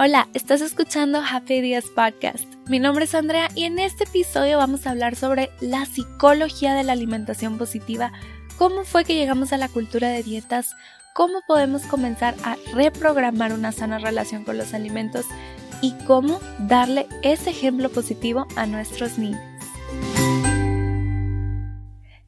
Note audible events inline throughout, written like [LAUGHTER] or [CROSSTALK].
Hola, estás escuchando Happy Ideas Podcast. Mi nombre es Andrea y en este episodio vamos a hablar sobre la psicología de la alimentación positiva, cómo fue que llegamos a la cultura de dietas, cómo podemos comenzar a reprogramar una sana relación con los alimentos y cómo darle ese ejemplo positivo a nuestros niños.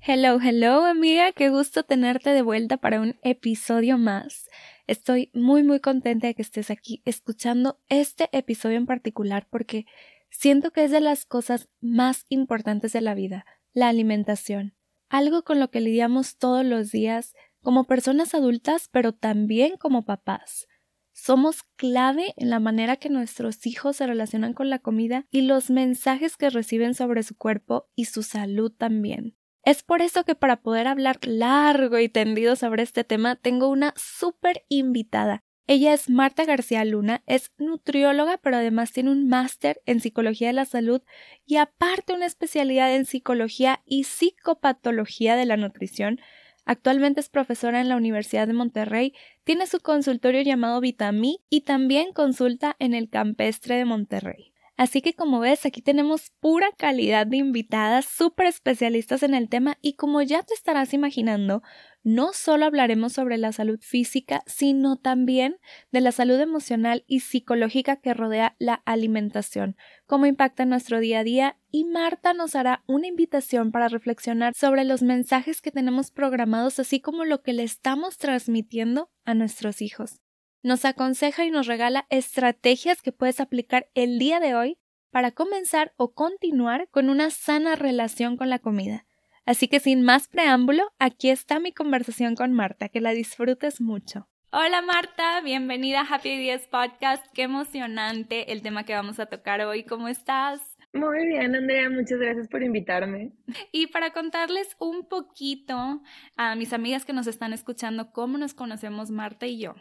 Hello, hello amiga, qué gusto tenerte de vuelta para un episodio más. Estoy muy muy contenta de que estés aquí escuchando este episodio en particular porque siento que es de las cosas más importantes de la vida, la alimentación, algo con lo que lidiamos todos los días como personas adultas pero también como papás. Somos clave en la manera que nuestros hijos se relacionan con la comida y los mensajes que reciben sobre su cuerpo y su salud también. Es por eso que para poder hablar largo y tendido sobre este tema tengo una súper invitada. Ella es Marta García Luna, es nutrióloga, pero además tiene un máster en psicología de la salud y aparte una especialidad en psicología y psicopatología de la nutrición. Actualmente es profesora en la Universidad de Monterrey, tiene su consultorio llamado Vitami y también consulta en el Campestre de Monterrey. Así que como ves, aquí tenemos pura calidad de invitadas súper especialistas en el tema y como ya te estarás imaginando, no solo hablaremos sobre la salud física, sino también de la salud emocional y psicológica que rodea la alimentación, cómo impacta nuestro día a día. Y Marta nos hará una invitación para reflexionar sobre los mensajes que tenemos programados así como lo que le estamos transmitiendo a nuestros hijos nos aconseja y nos regala estrategias que puedes aplicar el día de hoy para comenzar o continuar con una sana relación con la comida. Así que sin más preámbulo, aquí está mi conversación con Marta, que la disfrutes mucho. Hola Marta, bienvenida a Happy Days Podcast. Qué emocionante el tema que vamos a tocar hoy. ¿Cómo estás? Muy bien, Andrea, muchas gracias por invitarme. Y para contarles un poquito a mis amigas que nos están escuchando cómo nos conocemos Marta y yo.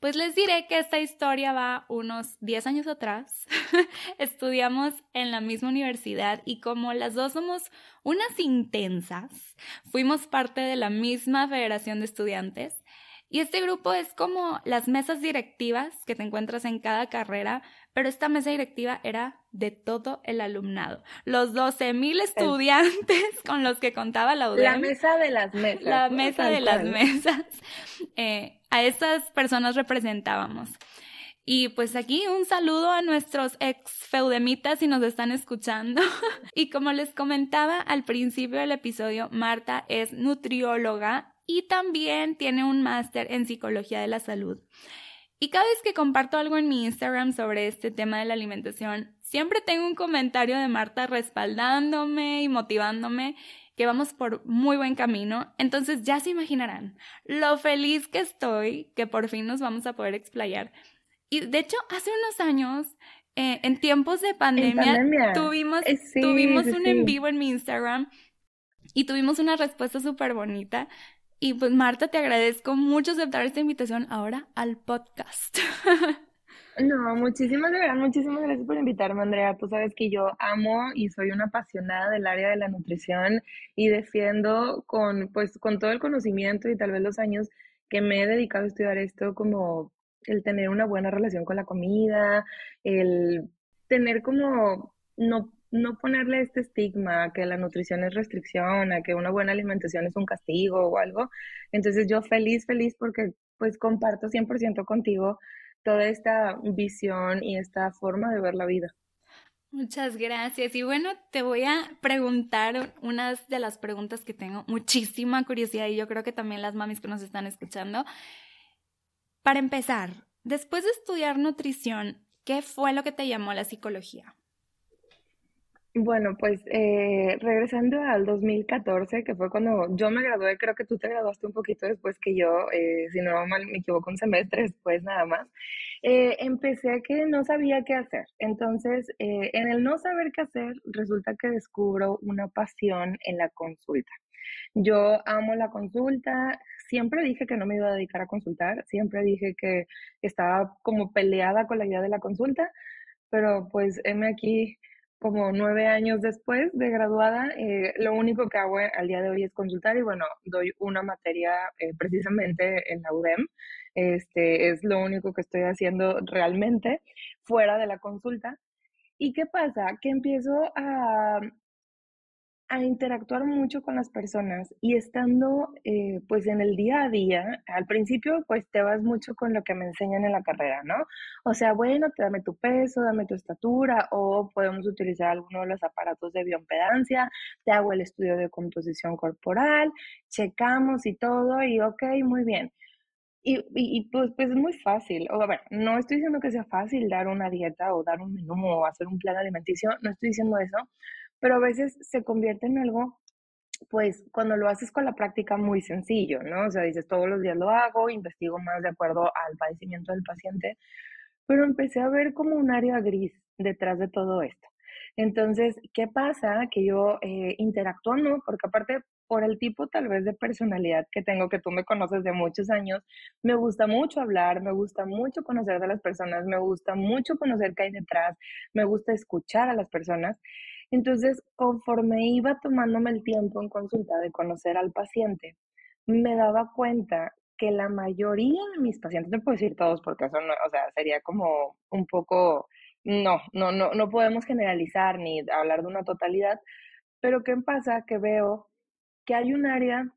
Pues les diré que esta historia va unos 10 años atrás. [LAUGHS] Estudiamos en la misma universidad y como las dos somos unas intensas, fuimos parte de la misma federación de estudiantes. Y este grupo es como las mesas directivas que te encuentras en cada carrera, pero esta mesa directiva era de todo el alumnado. Los 12 mil estudiantes [LAUGHS] con los que contaba la UDEM. La mesa de las mesas. La mesa de las mesas. [LAUGHS] Eh, a esas personas representábamos. Y pues aquí un saludo a nuestros ex feudemitas si nos están escuchando. [LAUGHS] y como les comentaba al principio del episodio, Marta es nutrióloga y también tiene un máster en psicología de la salud. Y cada vez que comparto algo en mi Instagram sobre este tema de la alimentación, siempre tengo un comentario de Marta respaldándome y motivándome que vamos por muy buen camino. Entonces ya se imaginarán lo feliz que estoy que por fin nos vamos a poder explayar. Y de hecho, hace unos años, eh, en tiempos de pandemia, tuvimos, eh, tuvimos un en vivo en mi Instagram y tuvimos una respuesta súper bonita. Y pues Marta, te agradezco mucho aceptar esta invitación ahora al podcast. [LAUGHS] No, muchísimas gracias, muchísimas gracias por invitarme, Andrea. Tú sabes que yo amo y soy una apasionada del área de la nutrición y defiendo con, pues, con todo el conocimiento y tal vez los años que me he dedicado a estudiar esto, como el tener una buena relación con la comida, el tener como no, no ponerle este estigma que la nutrición es restricción, a que una buena alimentación es un castigo o algo. Entonces yo feliz, feliz porque pues comparto 100% contigo toda esta visión y esta forma de ver la vida. Muchas gracias. Y bueno, te voy a preguntar unas de las preguntas que tengo muchísima curiosidad y yo creo que también las mamis que nos están escuchando. Para empezar, después de estudiar nutrición, ¿qué fue lo que te llamó la psicología? Bueno, pues eh, regresando al 2014, que fue cuando yo me gradué, creo que tú te graduaste un poquito después que yo, eh, si no mal me equivoco, un semestre después nada más, eh, empecé que no sabía qué hacer. Entonces, en el no saber qué hacer, resulta que descubro una pasión en la consulta. Yo amo la consulta, siempre dije que no me iba a dedicar a consultar, siempre dije que estaba como peleada con la idea de la consulta, pero pues heme aquí como nueve años después de graduada, eh, lo único que hago al día de hoy es consultar y bueno, doy una materia eh, precisamente en la UDEM. Este es lo único que estoy haciendo realmente fuera de la consulta. ¿Y qué pasa? Que empiezo a, a interactuar mucho con las personas y estando eh, pues en el día a día, al principio pues te vas mucho con lo que me enseñan en la carrera, ¿no? O sea, bueno, te dame tu peso, dame tu estatura o podemos utilizar alguno de los aparatos de bioimpedancia, te hago el estudio de composición corporal, checamos y todo y ok, muy bien. Y, pues, pues es muy fácil. O, a ver, no estoy diciendo que sea fácil dar una dieta o dar un menú o hacer un plan alimenticio, no estoy diciendo eso, pero a veces se convierte en algo, pues cuando lo haces con la práctica muy sencillo, ¿no? O sea, dices, todos los días lo hago, investigo más de acuerdo al padecimiento del paciente, pero empecé a ver como un área gris detrás de todo esto. Entonces, ¿qué pasa? Que yo eh, interactuando, porque aparte por el tipo tal vez de personalidad que tengo, que tú me conoces de muchos años, me gusta mucho hablar, me gusta mucho conocer de las personas, me gusta mucho conocer qué hay detrás, me gusta escuchar a las personas. Entonces, conforme iba tomándome el tiempo en consulta de conocer al paciente, me daba cuenta que la mayoría de mis pacientes, no puedo decir todos porque eso no, o sea, sería como un poco, no, no, no, no podemos generalizar ni hablar de una totalidad, pero ¿qué pasa? Que veo que hay un área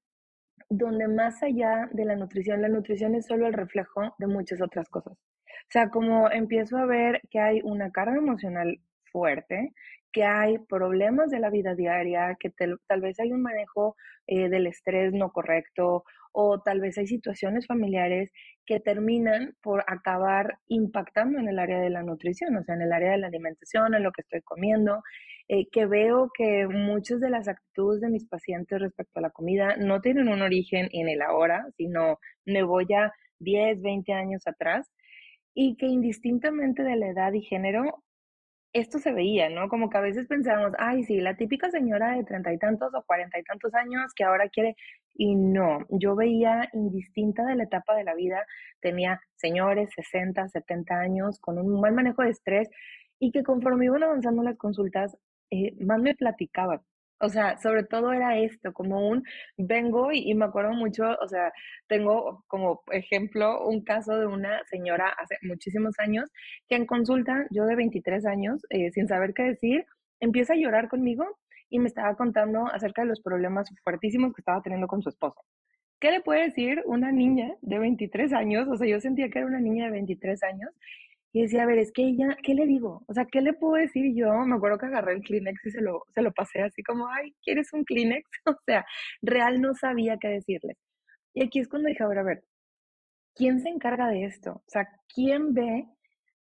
donde más allá de la nutrición, la nutrición es solo el reflejo de muchas otras cosas. O sea, como empiezo a ver que hay una carga emocional fuerte, que hay problemas de la vida diaria, que tal vez hay un manejo eh, del estrés no correcto o tal vez hay situaciones familiares que terminan por acabar impactando en el área de la nutrición, o sea, en el área de la alimentación, en lo que estoy comiendo, eh, que veo que muchas de las actitudes de mis pacientes respecto a la comida no tienen un origen en el ahora, sino me voy a 10, 20 años atrás y que indistintamente de la edad y género, esto se veía, ¿no? Como que a veces pensábamos, ay, sí, la típica señora de treinta y tantos o cuarenta y tantos años que ahora quiere, y no, yo veía indistinta de la etapa de la vida, tenía señores 60, 70 años con un mal manejo de estrés y que conforme iban avanzando las consultas, eh, más me platicaban, o sea, sobre todo era esto, como un vengo y, me acuerdo mucho, o sea, tengo como ejemplo un caso de una señora hace muchísimos años que en consulta, yo de 23 años, eh, sin saber qué decir, empieza a llorar conmigo y me estaba contando acerca de los problemas fuertísimos que estaba teniendo con su esposo. ¿Qué le puede decir una niña de 23 años? O sea, yo sentía que era una niña de 23 años y decía, a ver, es que ella, ¿qué le digo? O sea, ¿qué le puedo decir yo? Me acuerdo que agarré el Kleenex y se lo, se lo pasé así como, ay, ¿quieres un Kleenex? [LAUGHS] O sea, real no sabía qué decirle. Y aquí es cuando dije, a ver, a ver, ¿quién se encarga de esto? O sea, ¿quién ve?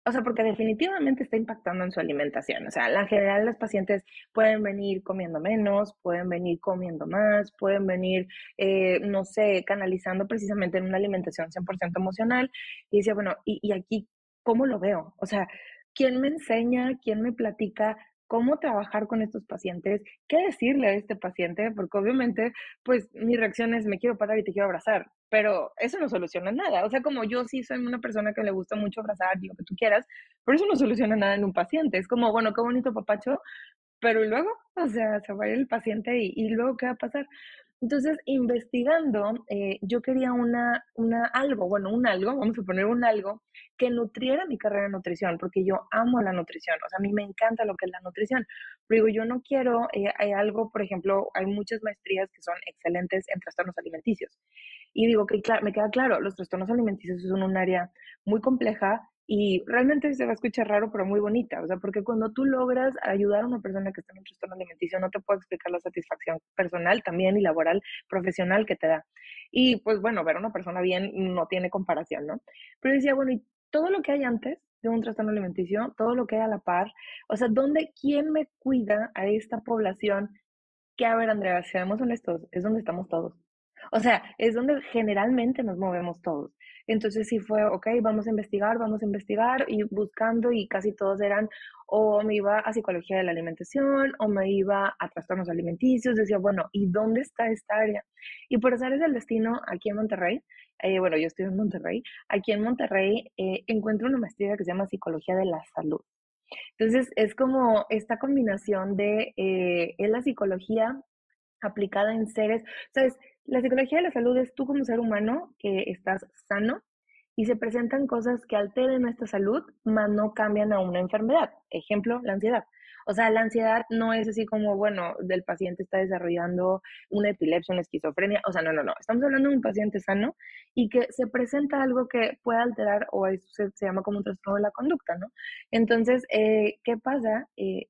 O sea, porque definitivamente está impactando en su alimentación. O sea, en general los pacientes pueden venir comiendo menos, pueden venir comiendo más, pueden venir, eh, no sé, canalizando precisamente en una alimentación 100% emocional. Y decía, bueno, ¿y, ¿y aquí cómo lo veo. O sea, ¿quién me enseña, quién me platica cómo trabajar con estos pacientes, qué decirle a este paciente, porque obviamente, pues mi reacción es me quiero parar y te quiero abrazar, pero eso no soluciona nada. O sea, como yo sí soy una persona que le gusta mucho abrazar lo que tú quieras, pero eso no soluciona nada en un paciente. Es como, bueno, qué bonito papacho, pero luego, o sea, se va el paciente y, y luego, ¿qué va a pasar? Entonces, investigando, eh, yo quería una, una algo, bueno, un algo, vamos a poner un algo que nutriera mi carrera de nutrición, porque yo amo la nutrición, o sea, a mí me encanta lo que es la nutrición, pero digo, yo no quiero, eh, hay algo, por ejemplo, hay muchas maestrías que son excelentes en trastornos alimenticios. Y digo que me queda claro, los trastornos alimenticios son un área muy compleja y realmente se va a escuchar raro, pero muy bonita. O sea, porque cuando tú logras ayudar a una persona que está en un trastorno alimenticio, no te puedo explicar la satisfacción personal también y laboral, profesional que te da. Y pues bueno, ver a una persona bien no tiene comparación, ¿no? Pero decía, bueno, y todo lo que hay antes de un trastorno alimenticio, todo lo que hay a la par, o sea, ¿dónde, quién me cuida a esta población? Que, a ver, Andrea, seamos honestos, es donde estamos todos. O sea, es donde generalmente nos movemos todos. Entonces sí fue, ok, vamos a investigar, vamos a investigar y buscando y casi todos eran o me iba a psicología de la alimentación o me iba a trastornos alimenticios. Decía, bueno, ¿y dónde está esta área? Y por es el destino, aquí en Monterrey, eh, bueno, yo estoy en Monterrey, aquí en Monterrey eh, encuentro una maestría que se llama Psicología de la Salud. Entonces, es como esta combinación de, eh, es la psicología aplicada en seres, ¿sabes? La psicología de la salud es tú como ser humano que estás sano y se presentan cosas que alteren nuestra salud, mas no cambian a una enfermedad. Ejemplo, la ansiedad. O sea, la ansiedad no es así como, bueno, del paciente está desarrollando una epilepsia, una esquizofrenia. O sea, no, no, no. Estamos hablando de un paciente sano y que se presenta algo que puede alterar o eso se, llama como un trastorno de la conducta, ¿no? Entonces, eh, ¿qué pasa? Eh,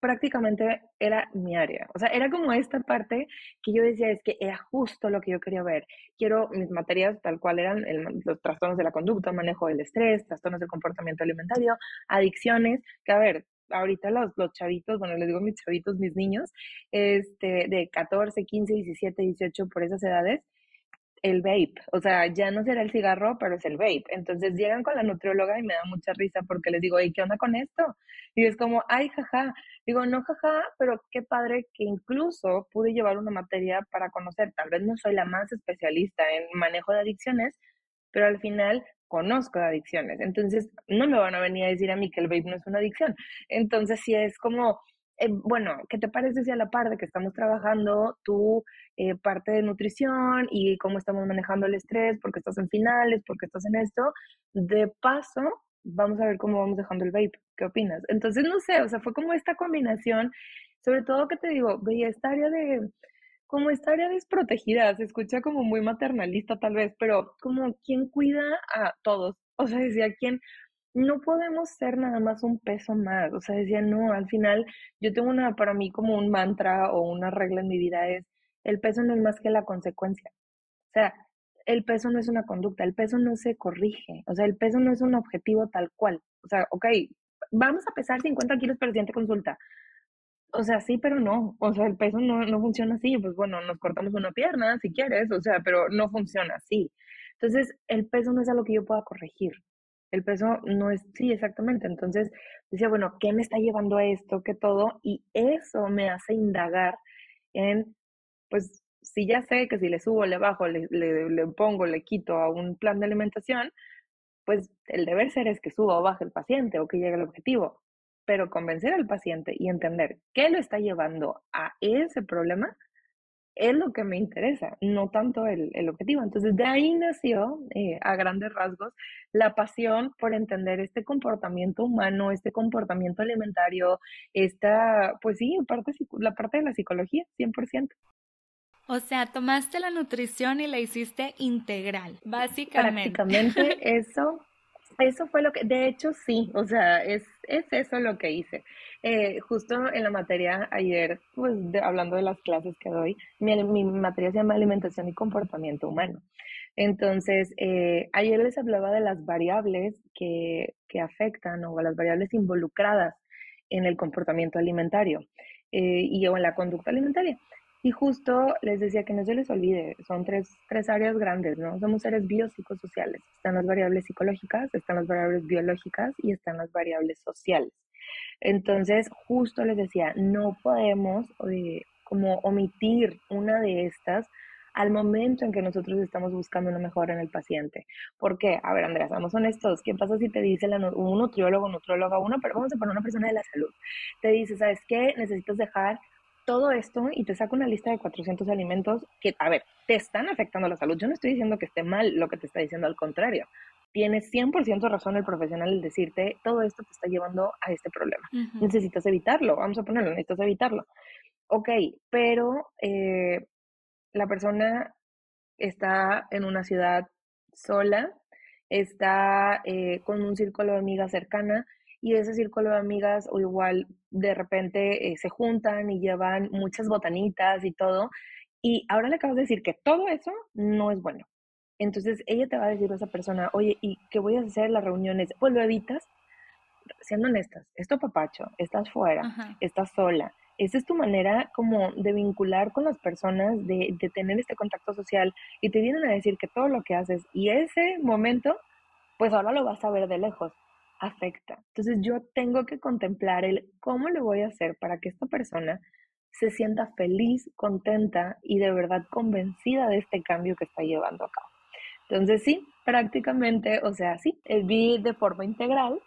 prácticamente era mi área. O sea, era como esta parte que yo decía, es que era justo lo que yo quería ver. Quiero mis materias tal cual eran los trastornos de la conducta, manejo del estrés, trastornos del comportamiento alimentario, adicciones, que a ver, ahorita los, los chavitos, bueno, les digo mis chavitos, mis niños, este, de 14, 15, 17, 18, por esas edades, el vape, o sea, ya no será el cigarro, pero es el vape. Entonces llegan con la nutrióloga y me da mucha risa porque les digo, ¿y qué onda con esto? Y es como, ay, jaja. Digo, no, jaja, pero qué padre que incluso pude llevar una materia para conocer. Tal vez no soy la más especialista en manejo de adicciones, pero al final conozco de adicciones. Entonces, no me van a venir a decir a mí que el vape no es una adicción. Entonces, sí es como, eh, bueno, ¿qué te parece si a la par de que estamos trabajando tu eh, parte de nutrición y cómo estamos manejando el estrés, porque estás en finales, porque estás en esto, de paso, vamos a ver cómo vamos dejando el vape? ¿Qué opinas? Entonces, no sé, o sea, fue como esta combinación, sobre todo que te digo, veía esta área de, como esta área desprotegida, se escucha como muy maternalista tal vez, pero como quien cuida a todos, o sea, decía, ¿quién? No podemos ser nada más un peso más. O sea, decía, no, al final yo tengo una, para mí como un mantra o una regla en mi vida es, el peso no es más que la consecuencia. O sea, el peso no es una conducta, el peso no se corrige. O sea, el peso no es un objetivo tal cual. O sea, ok, vamos a pesar 50 kilos para siguiente consulta. O sea, sí, pero no. O sea, el peso no, no funciona así. Pues bueno, nos cortamos una pierna si quieres, o sea, pero no funciona así. Entonces, el peso no es algo que yo pueda corregir. El peso no es, sí, exactamente. Entonces decía, bueno, ¿qué me está llevando a esto? ¿Qué todo? Y eso me hace indagar en, pues, si ya sé que si le subo, le bajo, le, le, pongo, le quito a un plan de alimentación, pues el deber ser es que suba o baje el paciente o que llegue al objetivo. Pero convencer al paciente y entender qué lo está llevando a ese problema es lo que me interesa, no tanto el, objetivo. Entonces, de ahí nació, eh, a grandes rasgos, la pasión por entender este comportamiento humano, este comportamiento alimentario, esta, pues sí, parte, la parte de la psicología, 100%. O sea, tomaste la nutrición y la hiciste integral, básicamente. Prácticamente [LAUGHS] eso, eso fue lo que, de hecho sí, o sea, es, es eso lo que hice. Eh, justo en la materia ayer, pues hablando de las clases que doy, mi, mi, materia se llama alimentación y comportamiento humano. Entonces, eh, ayer les hablaba de las variables que, que, afectan o las variables involucradas en el comportamiento alimentario eh, y o en la conducta alimentaria. Y justo les decía que no se les olvide, son tres, tres áreas grandes, ¿no? Somos seres biopsicosociales. Están las variables psicológicas, están las variables biológicas y están las variables sociales. Entonces, justo les decía, no podemos eh, como omitir una de estas al momento en que nosotros estamos buscando una mejora en el paciente. ¿Por qué? A ver, Andrea, seamos honestos. ¿Qué pasa si te dice un nutriólogo, nutrióloga, uno, pero vamos a poner una persona de la salud? Te dice, ¿sabes qué? Necesitas dejar todo esto y te saca una lista de 400 alimentos que, a ver, te están afectando la salud. Yo no estoy diciendo que esté mal lo que te está diciendo, al contrario tiene 100% razón el profesional el decirte, todo esto te está llevando a este problema. Necesitas evitarlo, vamos a ponerlo, necesitas evitarlo. Ok, pero eh, la persona está en una ciudad sola, está eh, con un círculo de amigas cercana y ese círculo de amigas o igual de repente eh, se juntan y llevan muchas botanitas y todo. Y ahora le acabas de decir que todo eso no es bueno. Entonces ella te va a decir a esa persona, oye, ¿y qué voy a hacer en las reuniones? Pues lo evitas, siendo honestas, esto papacho, estás fuera, estás sola. Esa es tu manera como de vincular con las personas, de, de tener este contacto social y te vienen a decir que todo lo que haces y ese momento, pues ahora lo vas a ver de lejos, afecta. Entonces yo tengo que contemplar el cómo lo voy a hacer para que esta persona se sienta feliz, contenta y de verdad convencida de este cambio que está llevando a cabo. Entonces sí, prácticamente, o sea, sí, vi de forma integral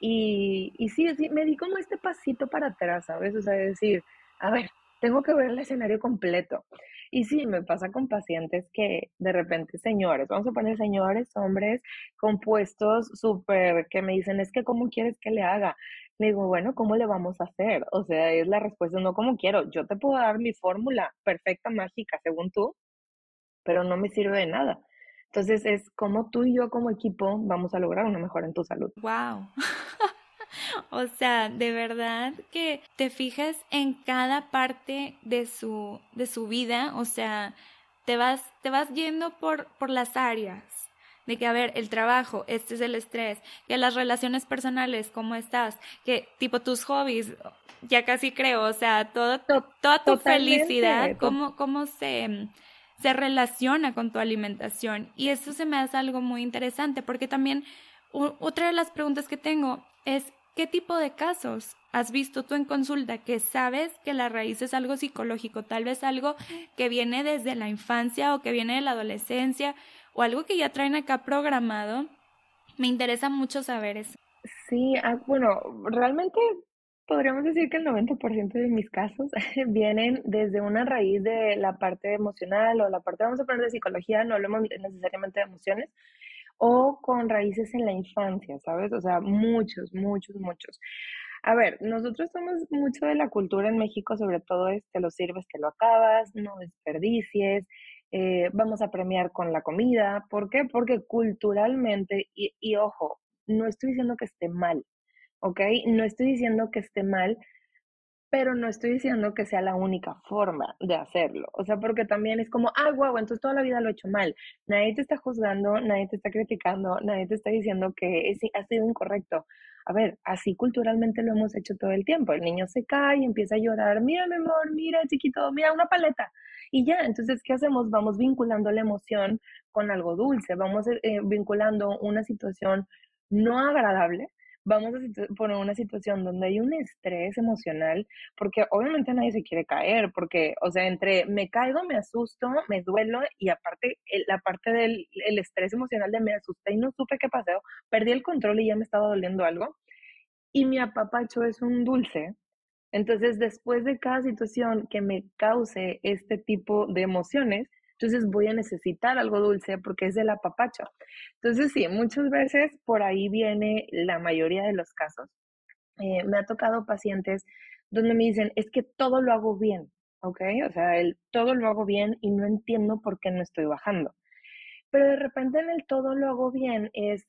Y, y sí, sí, me di como este pasito para atrás, ¿sabes? O sea, decir, a ver, tengo que ver el escenario completo. Y sí, me pasa con pacientes que de repente, señores, vamos a poner señores, hombres, compuestos súper, que me dicen, es que ¿cómo quieres que le haga? Le digo, bueno, ¿cómo le vamos a hacer? O sea, es la respuesta, no como quiero. Yo te puedo dar mi fórmula perfecta, mágica, según tú, pero no me sirve de nada. Entonces es como tú y yo como equipo vamos a lograr una mejora en tu salud. Wow. [LAUGHS] [LAUGHS] o sea, de verdad que te fijas en cada parte de su de su vida, o sea, te vas te vas yendo por por las áreas de que, a ver, el trabajo, este es el estrés, que las relaciones personales, ¿cómo estás? Que tipo tus hobbies, ya casi creo, o sea, todo, toda tu felicidad, cómo, cómo se, se relaciona con tu alimentación. Y eso se me hace algo muy interesante, porque también otra de las preguntas que tengo es, ¿qué tipo de casos has visto tú en consulta que sabes que la raíz es algo psicológico, tal vez algo que viene desde la infancia o que viene de la adolescencia o algo que ya traen acá programado? Me interesa mucho saber eso. Sí, ah, bueno, realmente podríamos decir que el 90% de mis casos [LAUGHS] vienen desde una raíz de la parte emocional o la parte, vamos a poner de psicología, no hablemos necesariamente de emociones, o con raíces en la infancia, ¿sabes? O sea, muchos, muchos, muchos. A ver, nosotros somos mucho de la cultura en México, sobre todo es te lo sirves, te lo acabas, no desperdicies, eh, vamos a premiar con la comida. ¿Por qué? Porque culturalmente, y, y ojo, no estoy diciendo que esté mal, ¿ok? No estoy diciendo que esté mal, pero no estoy diciendo que sea la única forma de hacerlo. O sea, porque también es como, ah, guau, entonces toda la vida lo he hecho mal. Nadie te está juzgando, nadie te está criticando, nadie te está diciendo que ha sido incorrecto. A ver, así culturalmente lo hemos hecho todo el tiempo. El niño se cae y empieza a llorar, mira, mi amor, mira, chiquito, mira, una paleta. Y ya, entonces, ¿qué hacemos? Vamos vinculando la emoción con algo dulce, vamos eh, vinculando una situación no agradable vamos a poner una situación donde hay un estrés emocional, porque obviamente nadie se quiere caer, porque, o sea, entre me caigo, me asusto, me duelo y aparte la parte del el estrés emocional de me asusté y no supe qué pasó, perdí el control y ya me estaba doliendo algo. Y mi apapacho es un dulce. Entonces, después de cada situación que me cause este tipo de emociones, entonces voy a necesitar algo dulce porque es del apapacho. Entonces sí, muchas veces por ahí viene la mayoría de los casos. Eh, me ha tocado pacientes donde me dicen, es que todo lo hago bien, ¿ok? O sea, el todo lo hago bien y no entiendo por qué no estoy bajando. Pero de repente en el todo lo hago bien es,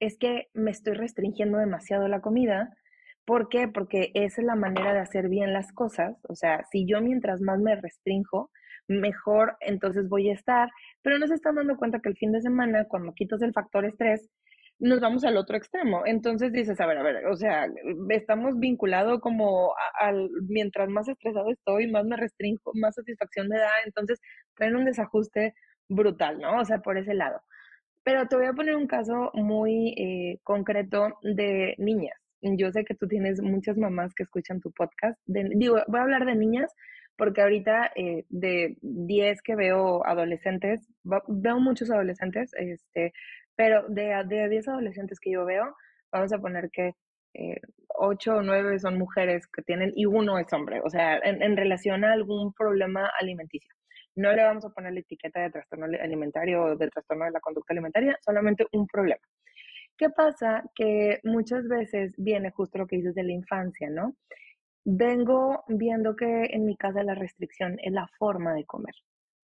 es que me estoy restringiendo demasiado la comida. ¿Por qué? Porque esa es la manera de hacer bien las cosas. O sea, si yo mientras más me restrinjo, mejor entonces voy a estar, pero no se están dando cuenta que el fin de semana, cuando quitas el factor estrés, nos vamos al otro extremo. Entonces dices, a ver, a ver, o sea, estamos vinculados como al, mientras más estresado estoy, más me restringo, más satisfacción me da, entonces traen un desajuste brutal, ¿no? O sea, por ese lado. Pero te voy a poner un caso muy eh, concreto de niñas. Yo sé que tú tienes muchas mamás que escuchan tu podcast. digo, voy a hablar de niñas porque ahorita eh, de 10 que veo adolescentes, veo muchos adolescentes, este, pero de, de 10 adolescentes que yo veo, vamos a poner que eh, 8 o 9 son mujeres que tienen y uno es hombre, o sea, en, en, relación a algún problema alimenticio. No le vamos a poner la etiqueta de trastorno alimentario o de trastorno de la conducta alimentaria, solamente un problema. ¿Qué pasa? Que muchas veces viene justo lo que dices de la infancia, ¿no? Vengo viendo que en mi casa la restricción es la forma de comer,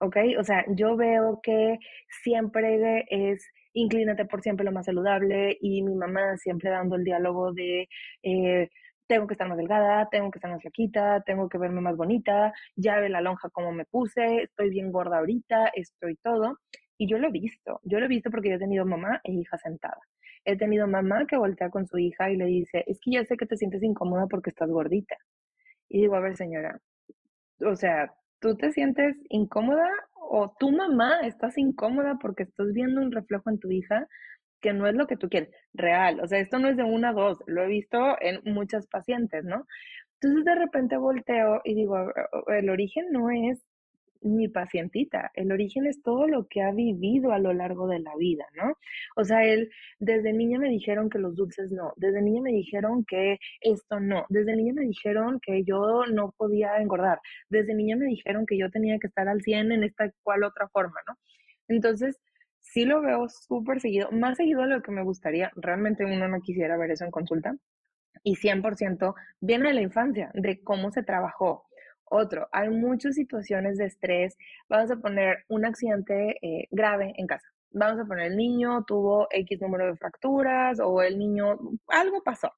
¿ok? O sea, yo veo que siempre es inclínate por siempre lo más saludable y mi mamá siempre dando el diálogo de eh, tengo que estar más delgada, tengo que estar más flaquita, tengo que verme más bonita, ya ve la lonja como me puse, estoy bien gorda ahorita, estoy todo. Y yo lo he visto, yo lo he visto porque yo he tenido mamá e hija sentada. He tenido mamá que voltea con su hija y le dice, es que ya sé que te sientes incómoda porque estás gordita. Y digo, a ver señora, o sea, ¿tú te sientes incómoda o tu mamá estás incómoda porque estás viendo un reflejo en tu hija que no es lo que tú quieres? Real, o sea, esto no es de una a dos, lo he visto en muchas pacientes, ¿no? Entonces de repente volteo y digo, el origen no es mi pacientita, el origen es todo lo que ha vivido a lo largo de la vida, ¿no? O sea, él, desde niña me dijeron que los dulces no, desde niña me dijeron que esto no, desde niña me dijeron que yo no podía engordar, desde niña me dijeron que yo tenía que estar al 100 en esta cual otra forma, ¿no? Entonces, sí lo veo súper seguido, más seguido de lo que me gustaría, realmente uno no quisiera ver eso en consulta, y 100% viene de la infancia, de cómo se trabajó, otro, hay muchas situaciones de estrés. Vamos a poner un accidente eh, grave en casa. Vamos a poner el niño tuvo X número de fracturas o el niño, algo pasó.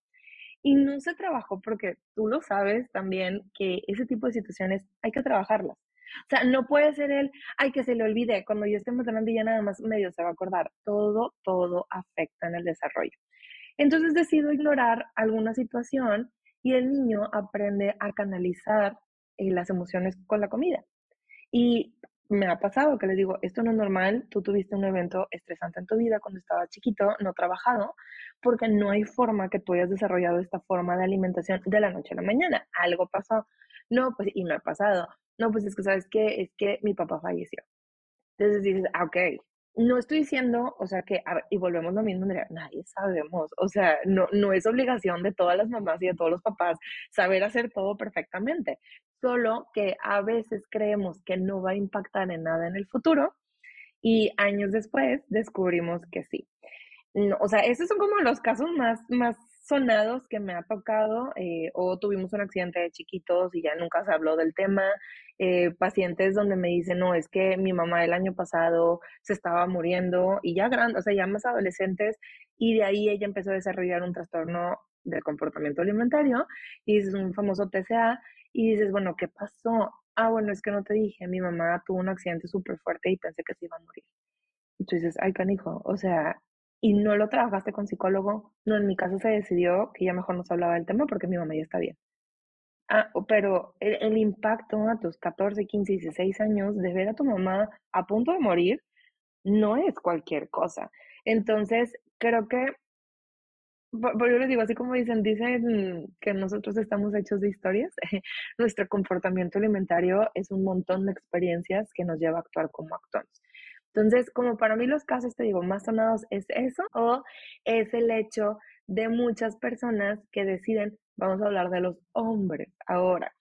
Y no se trabajó porque tú lo sabes también que ese tipo de situaciones hay que trabajarlas. O sea, no puede ser el, ay, que se le olvide, cuando yo esté más grande ya nada más medio se va a acordar. Todo, todo afecta en el desarrollo. Entonces decido ignorar alguna situación y el niño aprende a canalizar eh, las emociones con la comida. Y me ha pasado que les digo, esto no es normal, tú tuviste un evento estresante en tu vida cuando estabas chiquito, no trabajado, porque no hay forma que tú hayas desarrollado esta forma de alimentación de la noche a la mañana. Algo pasó. No, pues, y me ha pasado. No, pues es que, ¿sabes qué? Es que mi papá falleció. Entonces dices, ah, ok, no estoy diciendo, o sea, que, y volvemos lo mismo, nadie sabemos, o sea, no, no es obligación de todas las mamás y de todos los papás saber hacer todo perfectamente, solo que a veces creemos que no va a impactar en nada en el futuro y años después descubrimos que sí. o sea, esos son como los casos más, más sonados que me ha tocado, eh, o tuvimos un accidente de chiquitos y ya nunca se habló del tema, eh, pacientes donde me dicen, no, es que mi mamá el año pasado se estaba muriendo y ya grande, o sea, ya más adolescentes, y de ahí ella empezó a desarrollar un trastorno del comportamiento alimentario, y es un famoso TCA, y dices, bueno, ¿qué pasó? Ah, bueno, es que no te dije, mi mamá tuvo un accidente súper fuerte y pensé que se iba a morir. Y tú dices, ay, canijo, o sea, y no lo trabajaste con psicólogo, no, en mi caso se decidió que ya mejor no se hablaba del tema porque mi mamá ya está bien. Ah, pero el, impacto a tus 14, 15, 16 años de ver a tu mamá a punto de morir no es cualquier cosa. Entonces, creo que, yo les digo, así como dicen, dicen que nosotros estamos hechos de historias, [LAUGHS] nuestro comportamiento alimentario es un montón de experiencias que nos lleva a actuar como actuamos. Entonces, como para mí los casos, te digo, más sonados es eso o es el hecho de muchas personas que deciden, vamos a hablar de los hombres ahora,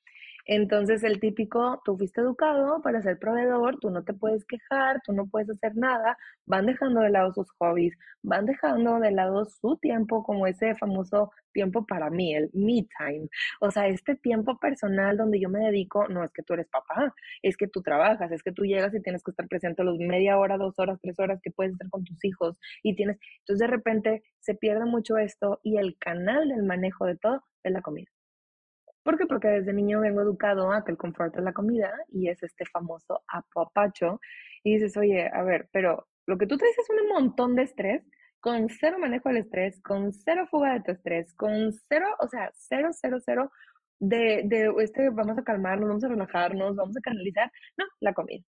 entonces, el típico, tú fuiste educado para ser proveedor, tú no te puedes quejar, tú no puedes hacer nada, van dejando de lado sus hobbies, van dejando de lado su tiempo como ese famoso tiempo para mí, el me time. O sea, este tiempo personal donde yo me dedico, no es que tú eres papá, es que tú trabajas, es que tú llegas y tienes que estar presente los media hora, dos horas, tres horas que puedes estar con tus hijos y tienes, entonces de repente se pierde mucho esto y el canal del manejo de todo es la comida. ¿Por qué? Porque desde niño vengo educado a que el confort es la comida y es este famoso apapacho. Y dices, oye, a ver, pero lo que tú traes es un montón de estrés, con cero manejo del estrés, con cero fuga de tu estrés, con cero, o sea, cero, cero, cero de, de este, vamos a calmarnos, vamos a relajarnos, vamos a canalizar. No, la comida.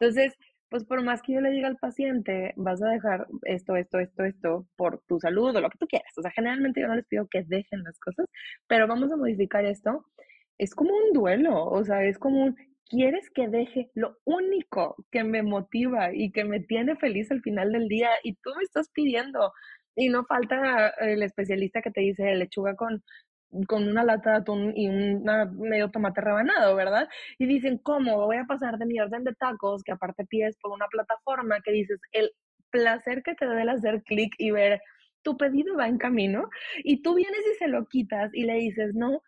Entonces, pues por más que yo le diga al paciente, vas a dejar esto, esto, esto, esto por tu salud o lo que tú quieras. O sea, generalmente yo no les pido que dejen las cosas, pero vamos a modificar esto. Es como un duelo, o sea, es como un, quieres que deje lo único que me motiva y que me tiene feliz al final del día y tú me estás pidiendo. Y no falta el especialista que te dice lechuga con con una lata de atún y un medio tomate rebanado, ¿verdad? Y dicen, ¿cómo voy a pasar de mi orden de tacos, que aparte pides por una plataforma que dices, el placer que te da el hacer clic y ver tu pedido va en camino, y tú vienes y se lo quitas y le dices, no,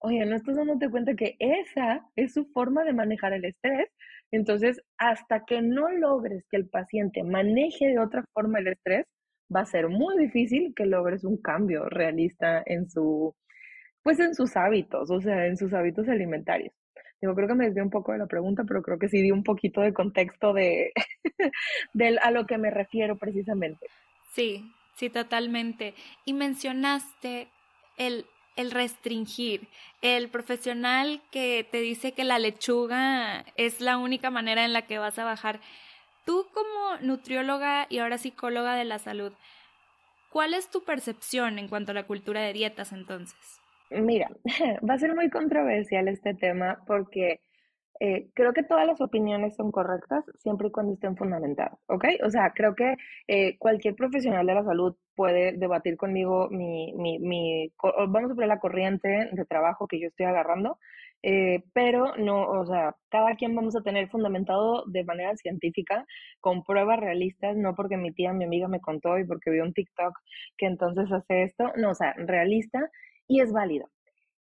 oye, no estás dándote cuenta que esa es su forma de manejar el estrés. Entonces, hasta que no logres que el paciente maneje de otra forma el estrés, va a ser muy difícil que logres un cambio realista en su, pues en sus hábitos, o sea, en sus hábitos alimentarios. Yo creo que me desvié un poco de la pregunta, pero creo que sí di un poquito de contexto de, [LAUGHS] a lo que me refiero precisamente. Sí, sí, totalmente. Y mencionaste el, el restringir, el profesional que te dice que la lechuga es la única manera en la que vas a bajar. Tú como nutrióloga y ahora psicóloga de la salud, ¿cuál es tu percepción en cuanto a la cultura de dietas entonces? Mira, [LAUGHS] va a ser muy controversial este tema porque eh, creo que todas las opiniones son correctas siempre y cuando estén fundamentadas, ¿ok? O sea, creo que eh, cualquier profesional de la salud puede debatir conmigo mi, mi, vamos a poner la corriente de trabajo que yo estoy agarrando, eh, pero no, o sea, cada quien vamos a tener fundamentado de manera científica, con pruebas realistas, no porque mi tía, mi amiga me contó y porque vio un TikTok que entonces hace esto, no, o sea, realista y es válido.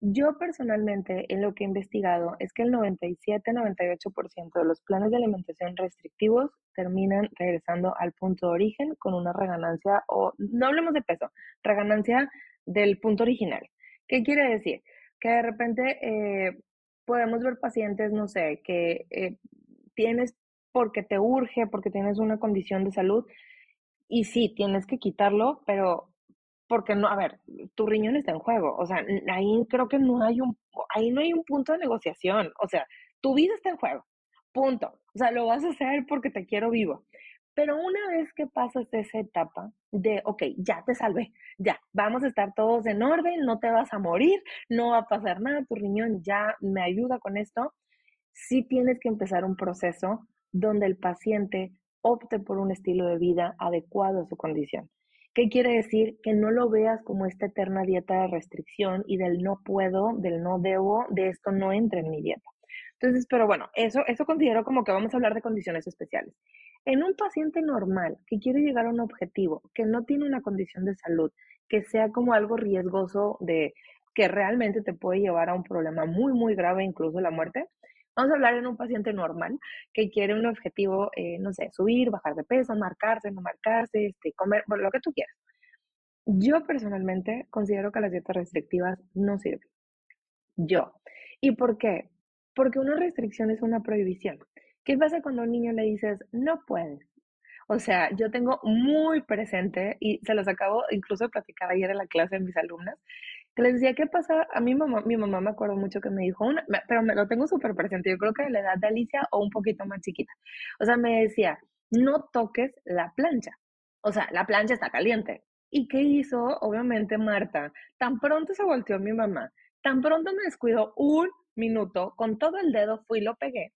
Yo personalmente en lo que he investigado es que el 97-98% de los planes de alimentación restrictivos terminan regresando al punto de origen con una reganancia o no hablemos de peso, reganancia del punto original. ¿Qué quiere decir? Que de repente eh, podemos ver pacientes, no sé, que eh, tienes porque te urge, porque tienes una condición de salud y sí, tienes que quitarlo, pero porque no, a ver, tu riñón está en juego, o sea, ahí creo que no hay un, ahí no hay un punto de negociación, o sea, tu vida está en juego, punto, o sea, lo vas a hacer porque te quiero vivo. Pero una vez que pasas esa etapa de, ok, ya te salvé, ya, vamos a estar todos en orden, no te vas a morir, no va a pasar nada, tu riñón ya me ayuda con esto, sí tienes que empezar un proceso donde el paciente opte por un estilo de vida adecuado a su condición. ¿Qué quiere decir? Que no lo veas como esta eterna dieta de restricción y del no puedo, del no debo, de esto no entra en mi dieta. Entonces, pero bueno, eso, eso considero como que vamos a hablar de condiciones especiales. En un paciente normal que quiere llegar a un objetivo, que no tiene una condición de salud, que sea como algo riesgoso de que realmente te puede llevar a un problema muy, muy grave, incluso la muerte, Vamos a hablar en un paciente normal que quiere un objetivo, eh, no sé, subir, bajar de peso, marcarse, no marcarse, este, comer, bueno, lo que tú quieras. Yo personalmente considero que las dietas restrictivas no sirven. Yo. ¿Y por qué? Porque una restricción es una prohibición. ¿Qué pasa cuando a un niño le dices, no puedes? O sea, yo tengo muy presente, y se los acabo incluso de platicar ayer en la clase de mis alumnas, que les decía, ¿qué pasa? A mi mamá, mi mamá me acuerdo mucho que me dijo, una, pero me lo tengo súper presente, yo creo que de la edad de Alicia o un poquito más chiquita. O sea, me decía, no toques la plancha. O sea, la plancha está caliente. ¿Y qué hizo? Obviamente Marta, tan pronto se volteó mi mamá, tan pronto me descuidó un minuto, con todo el dedo fui y lo pegué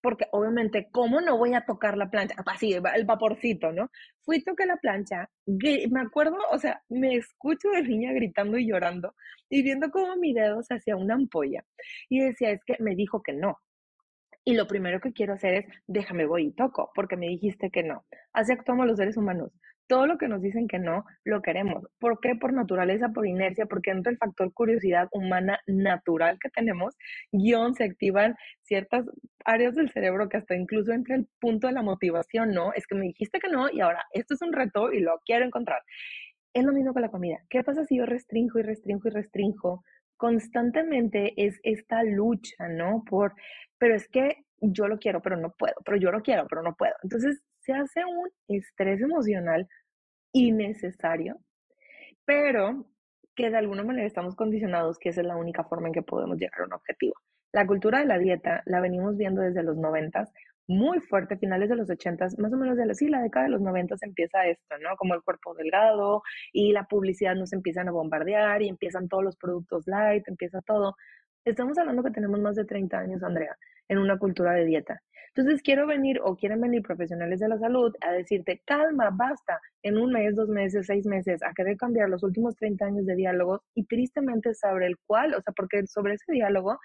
porque obviamente, ¿cómo no voy a tocar la plancha? Así, el vaporcito, ¿no? Fui, toqué la plancha, me acuerdo, o sea, me escucho de niña gritando y llorando y viendo cómo mi dedo se hacía una ampolla. Y decía, es que me dijo que no. Y lo primero que quiero hacer es, déjame voy y toco, porque me dijiste que no. Así actuamos los seres humanos todo lo que nos dicen que no, lo queremos. ¿Por qué? Por naturaleza, por inercia, porque dentro del factor curiosidad humana natural que tenemos, guion, se activan ciertas áreas del cerebro que hasta incluso entre el punto de la motivación, ¿no? Es que me dijiste que no y ahora esto es un reto y lo quiero encontrar. Es lo mismo con la comida. ¿Qué pasa si yo restringo y restringo y restringo? Constantemente es esta lucha, ¿no? Por, pero es que yo lo quiero, pero no puedo, pero yo lo quiero, pero no puedo. Entonces se hace un estrés emocional innecesario, pero que de alguna manera estamos condicionados que esa es la única forma en que podemos llegar a un objetivo. La cultura de la dieta la venimos viendo desde los noventas, muy fuerte, finales de los ochentas, más o menos de la, sí, la década de los noventas empieza esto, ¿no? Como el cuerpo delgado y la publicidad nos empiezan a bombardear y empiezan todos los productos light, empieza todo. Estamos hablando que tenemos más de 30 años, Andrea, en una cultura de dieta. Entonces quiero venir o quieren venir profesionales de la salud a decirte, calma, basta, en un mes, dos meses, seis meses, a querer cambiar los últimos 30 años de diálogos y tristemente sobre el cual, o sea, porque sobre ese diálogo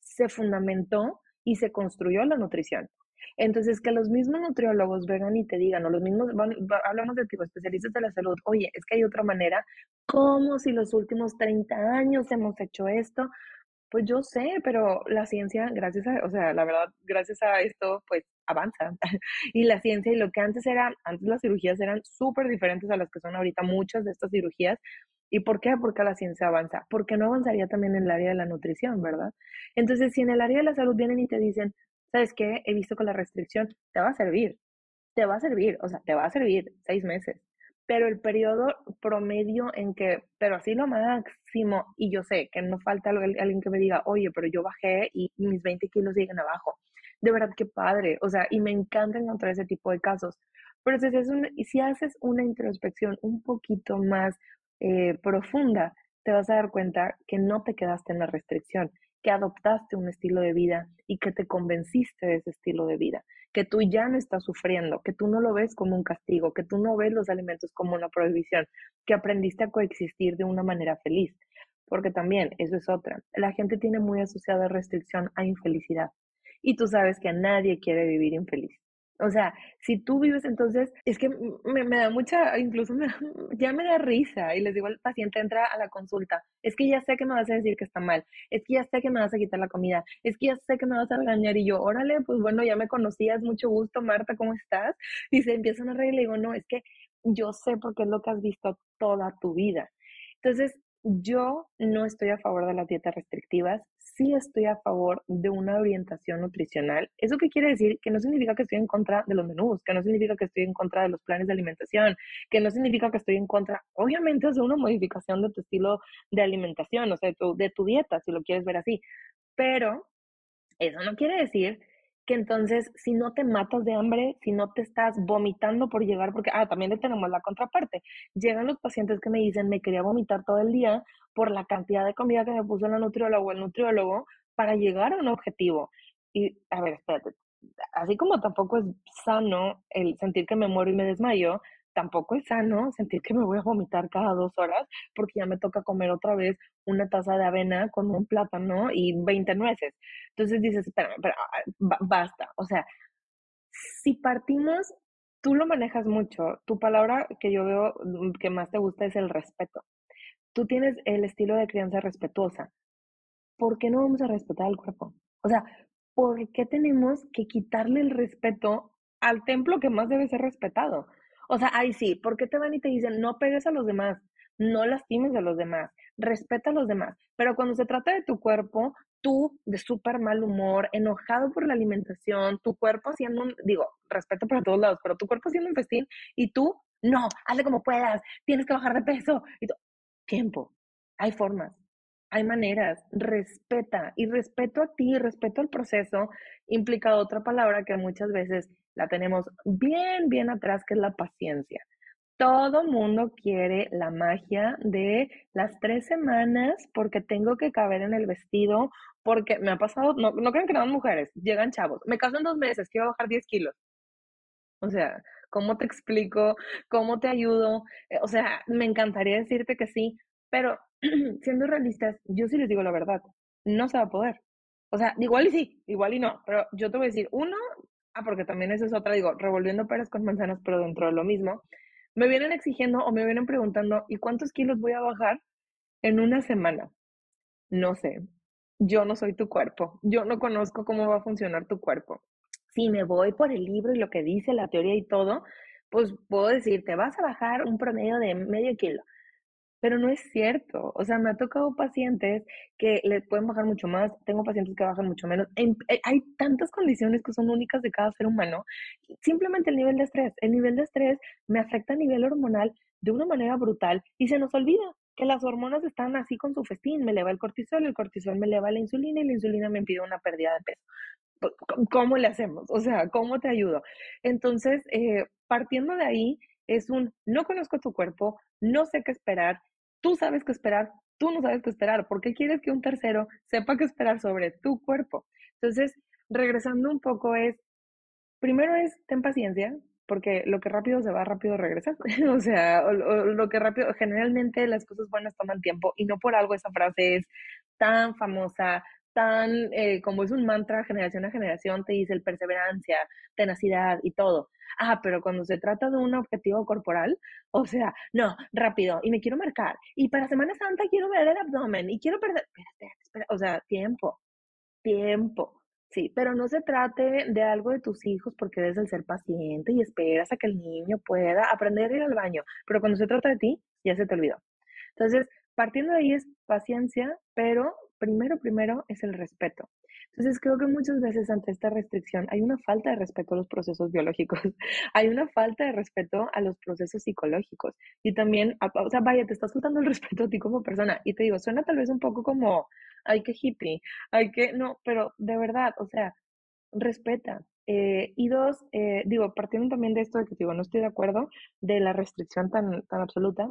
se fundamentó y se construyó la nutrición. Entonces, que los mismos nutriólogos vengan y te digan, o los mismos, hablamos de tipo especialistas de la salud, oye, es que hay otra manera, como si los últimos 30 años hemos hecho esto, pues yo sé, pero la ciencia, gracias a, o sea, la verdad, gracias a esto, pues avanza. [LAUGHS] y la ciencia y lo que antes era, antes las cirugías eran súper diferentes a las que son ahorita muchas de estas cirugías. ¿Y por qué? Porque la ciencia avanza. Porque no avanzaría también en el área de la nutrición, ¿verdad? Entonces, si en el área de la salud vienen y te dicen, ¿sabes qué? He visto que la restricción te va a servir. Te va a servir, o sea, te va a servir seis meses pero el periodo promedio en que, pero así lo máximo, y yo sé que no falta alguien que me diga, oye, pero yo bajé y mis 20 kilos siguen abajo. De verdad que padre, o sea, y me encanta encontrar ese tipo de casos. Pero si haces, si haces una introspección un poquito más eh, profunda, te vas a dar cuenta que no te quedaste en la restricción, que adoptaste un estilo de vida y que te convenciste de ese estilo de vida, que tú ya no estás sufriendo, que tú no lo ves como un castigo, que tú no ves los alimentos como una prohibición, que aprendiste a coexistir de una manera feliz. Porque también, eso es otra, la gente tiene muy asociada restricción a infelicidad. Y tú sabes que nadie quiere vivir infeliz. O sea, si tú vives entonces, es que me, da mucha, incluso me, [LAUGHS] ya me da risa y les digo al paciente, entra a la consulta, es que ya sé que me vas a decir que está mal, es que ya sé que me vas a quitar la comida, es que ya sé que me vas a regañar y yo, órale, pues bueno, ya me conocías, mucho gusto, Marta, ¿cómo estás? Y se empiezan a reír y le digo, no, es que yo sé porque es lo que has visto toda tu vida. Entonces, yo no estoy a favor de las dietas restrictivas, sí estoy a favor de una orientación nutricional. ¿Eso qué quiere decir? Que no significa que estoy en contra de los menús, que no significa que estoy en contra de los planes de alimentación, que no significa que estoy en contra, obviamente, de una modificación de tu estilo de alimentación, o sea, de tu, de tu dieta, si lo quieres ver así. Pero eso no quiere decir que entonces si no te matas de hambre, si no te estás vomitando por llegar, porque, ah, también tenemos la contraparte. Llegan los pacientes que me dicen, me quería vomitar todo el día por la cantidad de comida que me puso la nutriólogo o el nutriólogo para llegar a un objetivo. Y, a ver, espérate, así como tampoco es sano el sentir que me muero y me desmayo, tampoco es sano sentir que me voy a vomitar cada dos horas porque ya me toca comer otra vez una taza de avena con un plátano y 20 nueces. Entonces dices, espérame, pero ah, basta. O sea, si partimos, tú lo manejas mucho. Tu palabra que yo veo mm, que más te gusta es el respeto. Tú tienes el estilo de crianza respetuosa. ¿Por qué no vamos a respetar al cuerpo? O sea, ¿por qué tenemos que quitarle el respeto al templo que más debe ser respetado? O sea, ahí sí, ¿por qué te van y te dicen, no pegues a los demás, no lastimes a los demás, respeta a los demás? Pero cuando se trata de tu cuerpo, tú de súper mal humor, enojado por la alimentación, tu cuerpo haciendo un, digo, respeto para todos lados, pero tu cuerpo haciendo un festín y tú, no, hazle como puedas, tienes que bajar de peso. Y tiempo, hay formas, hay maneras, respeta y respeto a ti, respeto al proceso, implica otra palabra que muchas veces la tenemos bien, bien atrás, que es la paciencia. Todo mundo quiere la magia de las tres semanas porque tengo que caber en el vestido, porque me ha pasado, no, no creen que no mujeres, llegan chavos, me caso en dos meses, quiero bajar 10 kilos. O sea, ¿cómo te explico? ¿Cómo te ayudo? Eh, o sea, me encantaría decirte que sí, pero [CLEARS THROAT] siendo realistas, yo sí les digo la verdad, no se va a poder. O sea, igual y sí, igual y no, pero yo te voy a decir, uno, ah, porque también eso es otra, digo, revolviendo peras con manzanas, pero dentro de lo mismo, me vienen exigiendo o me vienen preguntando, ¿y cuántos kilos voy a bajar en una semana? No sé, yo no soy tu cuerpo, yo no conozco cómo va a funcionar tu cuerpo. Si me voy por el libro y lo que dice la teoría y todo, pues puedo decirte, vas a bajar un promedio de medio kilo pero no es cierto. O sea, me ha tocado pacientes que les pueden bajar mucho más, tengo pacientes que bajan mucho menos. Eh, hay tantas condiciones que son únicas de cada ser humano. Simplemente el nivel de estrés. El nivel de estrés me afecta a nivel hormonal de una manera brutal y se nos olvida que las hormonas están así con su festín. Me eleva el cortisol, el cortisol me eleva la insulina y la insulina me impide una pérdida de peso. ¿Cómo le hacemos? O sea, ¿cómo te ayudo? Entonces, eh, partiendo de ahí, es un no conozco tu cuerpo, no sé qué esperar, Tú sabes qué esperar, tú no sabes qué esperar. ¿Por qué quieres que un tercero sepa qué esperar sobre tu cuerpo? Entonces, regresando un poco es, primero es, ten paciencia, porque lo que rápido se va, rápido regresa. [LAUGHS] o sea, lo que rápido, generalmente las cosas buenas toman tiempo y no por algo esa frase es tan famosa, tan, eh, como es un mantra generación a generación, te dice el perseverancia, tenacidad y todo. Ah, pero cuando se trata de un objetivo corporal, o sea, no, rápido, y me quiero marcar, y para Semana Santa quiero ver el abdomen, y quiero perder, espérate, espérate, o sea, tiempo, tiempo. Sí, pero no se trate de algo de tus hijos porque debes el ser paciente y esperas a que el niño pueda aprender a ir al baño. Pero cuando se trata de ti, ya se te olvidó. Entonces, partiendo de ahí es paciencia, pero primero, primero es el respeto. Entonces creo que muchas veces ante esta restricción hay una falta de respeto a los procesos biológicos, [LAUGHS] hay una falta de respeto a los procesos psicológicos y también, o sea, vaya, te estás faltando el [LAUGHS] respeto a ti como persona y te digo, suena tal vez un poco como, hay que hippie, hay que, no, pero de verdad, o sea, respeta. Eh, y dos, eh, digo, partiendo también de esto de que digo, no estoy de acuerdo de la restricción tan, tan absoluta,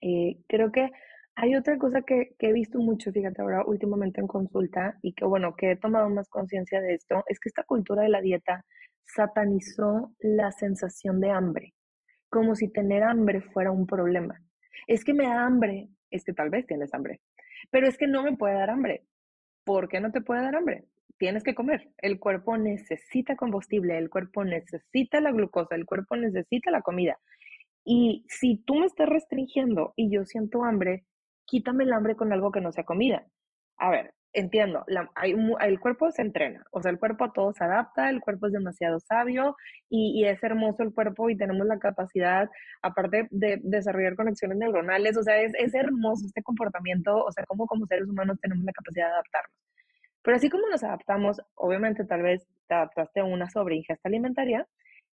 eh, creo que Hay otra cosa que, que, he visto mucho, fíjate, ahora últimamente en consulta y que bueno, que he tomado más conciencia de esto, es que esta cultura de la dieta satanizó la sensación de hambre, como si tener hambre fuera un problema. Es que me da hambre, es que tal vez tienes hambre, pero es que no me puede dar hambre. ¿Por qué no te puede dar hambre? Tienes que comer. El cuerpo necesita combustible, el cuerpo necesita la glucosa, el cuerpo necesita la comida. Y si tú me estás restringiendo y yo siento hambre, quítame el hambre con algo que no sea comida. A ver, entiendo, el cuerpo se entrena, o sea, el cuerpo a todo se adapta, el cuerpo es demasiado sabio y, es hermoso el cuerpo y tenemos la capacidad, aparte de, desarrollar conexiones neuronales, o sea, es, hermoso este comportamiento, o sea, como como seres humanos tenemos la capacidad de adaptarnos. Pero así como nos adaptamos, obviamente tal vez te adaptaste a una sobreingesta alimentaria,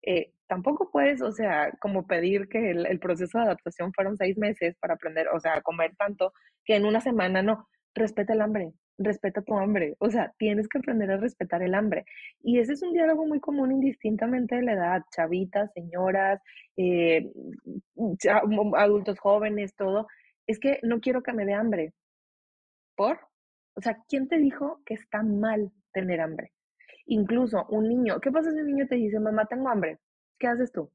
eh, tampoco puedes, o sea, como pedir que el, proceso de adaptación fueron seis meses para aprender, o sea, comer tanto que en una semana no. Respeta el hambre, respeta tu hambre, o sea, tienes que aprender a respetar el hambre. Y ese es un diálogo muy común indistintamente de la edad, chavitas, señoras, eh, adultos jóvenes, todo. Es que no quiero que me dé hambre. ¿Por? O sea, ¿quién te dijo que está mal tener hambre? Incluso un niño, ¿qué pasa si un niño te dice, mamá, tengo hambre? ¿Qué haces tú?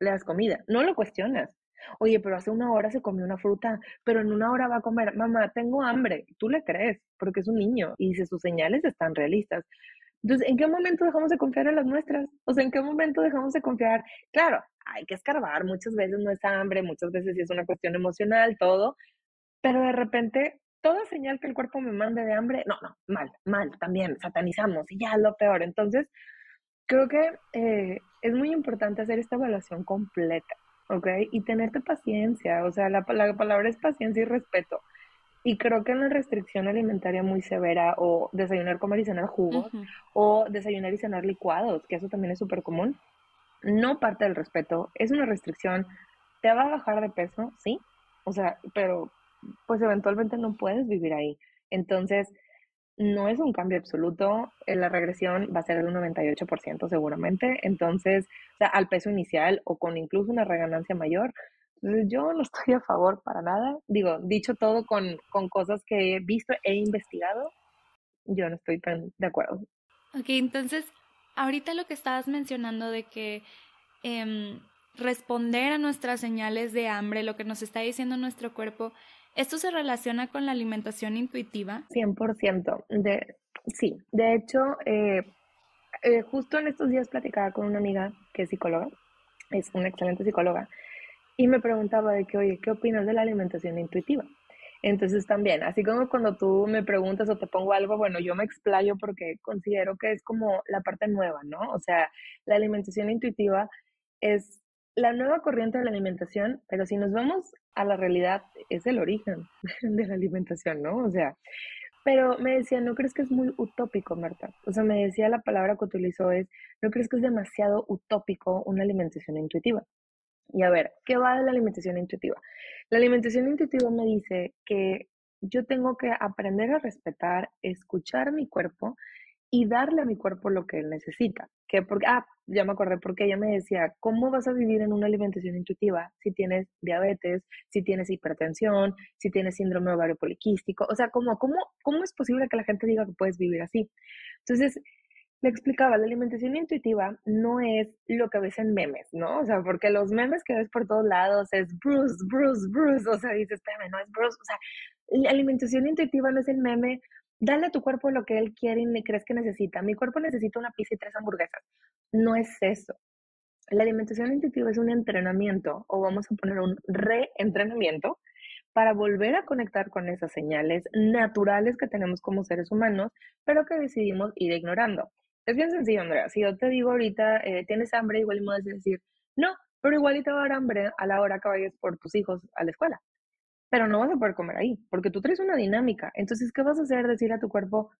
Le das comida. No lo cuestionas. Oye, pero hace una hora se comió una fruta, pero en una hora va a comer, mamá, tengo hambre. Tú le crees, porque es un niño y dice, sus señales están realistas. Entonces, ¿en qué momento dejamos de confiar en las nuestras? O sea, ¿en qué momento dejamos de confiar? Claro, hay que escarbar, muchas veces no es hambre, muchas veces es una cuestión emocional, todo, pero de repente toda señal que el cuerpo me mande de hambre, no, no, mal, mal, también, satanizamos y ya lo peor. Entonces, creo que eh, es muy importante hacer esta evaluación completa, ¿ok? Y tenerte paciencia, o sea, la, palabra es paciencia y respeto. Y creo que una restricción alimentaria muy severa, o desayunar, comer y cenar jugos, o desayunar y cenar licuados, que eso también es súper común, no parte del respeto, es una restricción. ¿Te va a bajar de peso? Sí. O sea, pero pues eventualmente no puedes vivir ahí. Entonces, no es un cambio absoluto, eh, la regresión va a ser del 98% seguramente, entonces, o al peso inicial o con incluso una reganancia mayor. Entonces, yo no estoy a favor para nada. Digo, dicho todo con, con cosas que he visto e investigado, yo no estoy de acuerdo. Ok, entonces, ahorita lo que estabas mencionando de que em, responder a nuestras señales de hambre, lo que nos está diciendo nuestro cuerpo, ¿Esto se relaciona con la alimentación intuitiva? 100%. De, sí, de hecho, eh, eh, justo en estos días platicaba con una amiga que es psicóloga, es una excelente psicóloga, y me preguntaba de que, oye, ¿qué opinas de la alimentación intuitiva? Entonces también, así como cuando tú me preguntas o te pongo algo, bueno, yo me explayo porque considero que es como la parte nueva, ¿no? O sea, la alimentación intuitiva es la nueva corriente de la alimentación, pero si nos vamos a la realidad, es el origen [LAUGHS] de la alimentación, ¿no? O sea, pero me decía, ¿no crees que es muy utópico, Marta? O sea, me decía la palabra que utilizó es, ¿no crees que es demasiado utópico una alimentación intuitiva? Y a ver, ¿qué va de la alimentación intuitiva? La alimentación intuitiva me dice que yo tengo que aprender a respetar, escuchar mi cuerpo y darle a mi cuerpo lo que él necesita. Que porque, ah, ya me acordé porque ella me decía, ¿cómo vas a vivir en una alimentación intuitiva si tienes diabetes, si tienes hipertensión, si tienes síndrome ovario poliquístico? O sea, ¿cómo, cómo, ¿cómo es posible que la gente diga que puedes vivir así? Entonces, le explicaba, la alimentación intuitiva no es lo que ves en memes, ¿no? O sea, porque los memes que ves por todos lados es Bruce, Bruce, Bruce, o sea, dices, espérame, no es Bruce, o sea, la alimentación intuitiva no es el meme Dale a tu cuerpo lo que él quiere y crees que necesita. Mi cuerpo necesita una pizza y tres hamburguesas. No es eso. La alimentación intuitiva es un entrenamiento o vamos a poner un reentrenamiento para volver a conectar con esas señales naturales que tenemos como seres humanos, pero que decidimos ir ignorando. Es bien sencillo, Andrea. Si yo te digo ahorita, eh, tienes hambre, igual me vas decir, no, pero igual te va a dar hambre a la hora que vayas por tus hijos a la escuela pero no vas a poder comer ahí, porque tú traes una dinámica. Entonces, ¿qué vas a hacer? Decirle a tu cuerpo,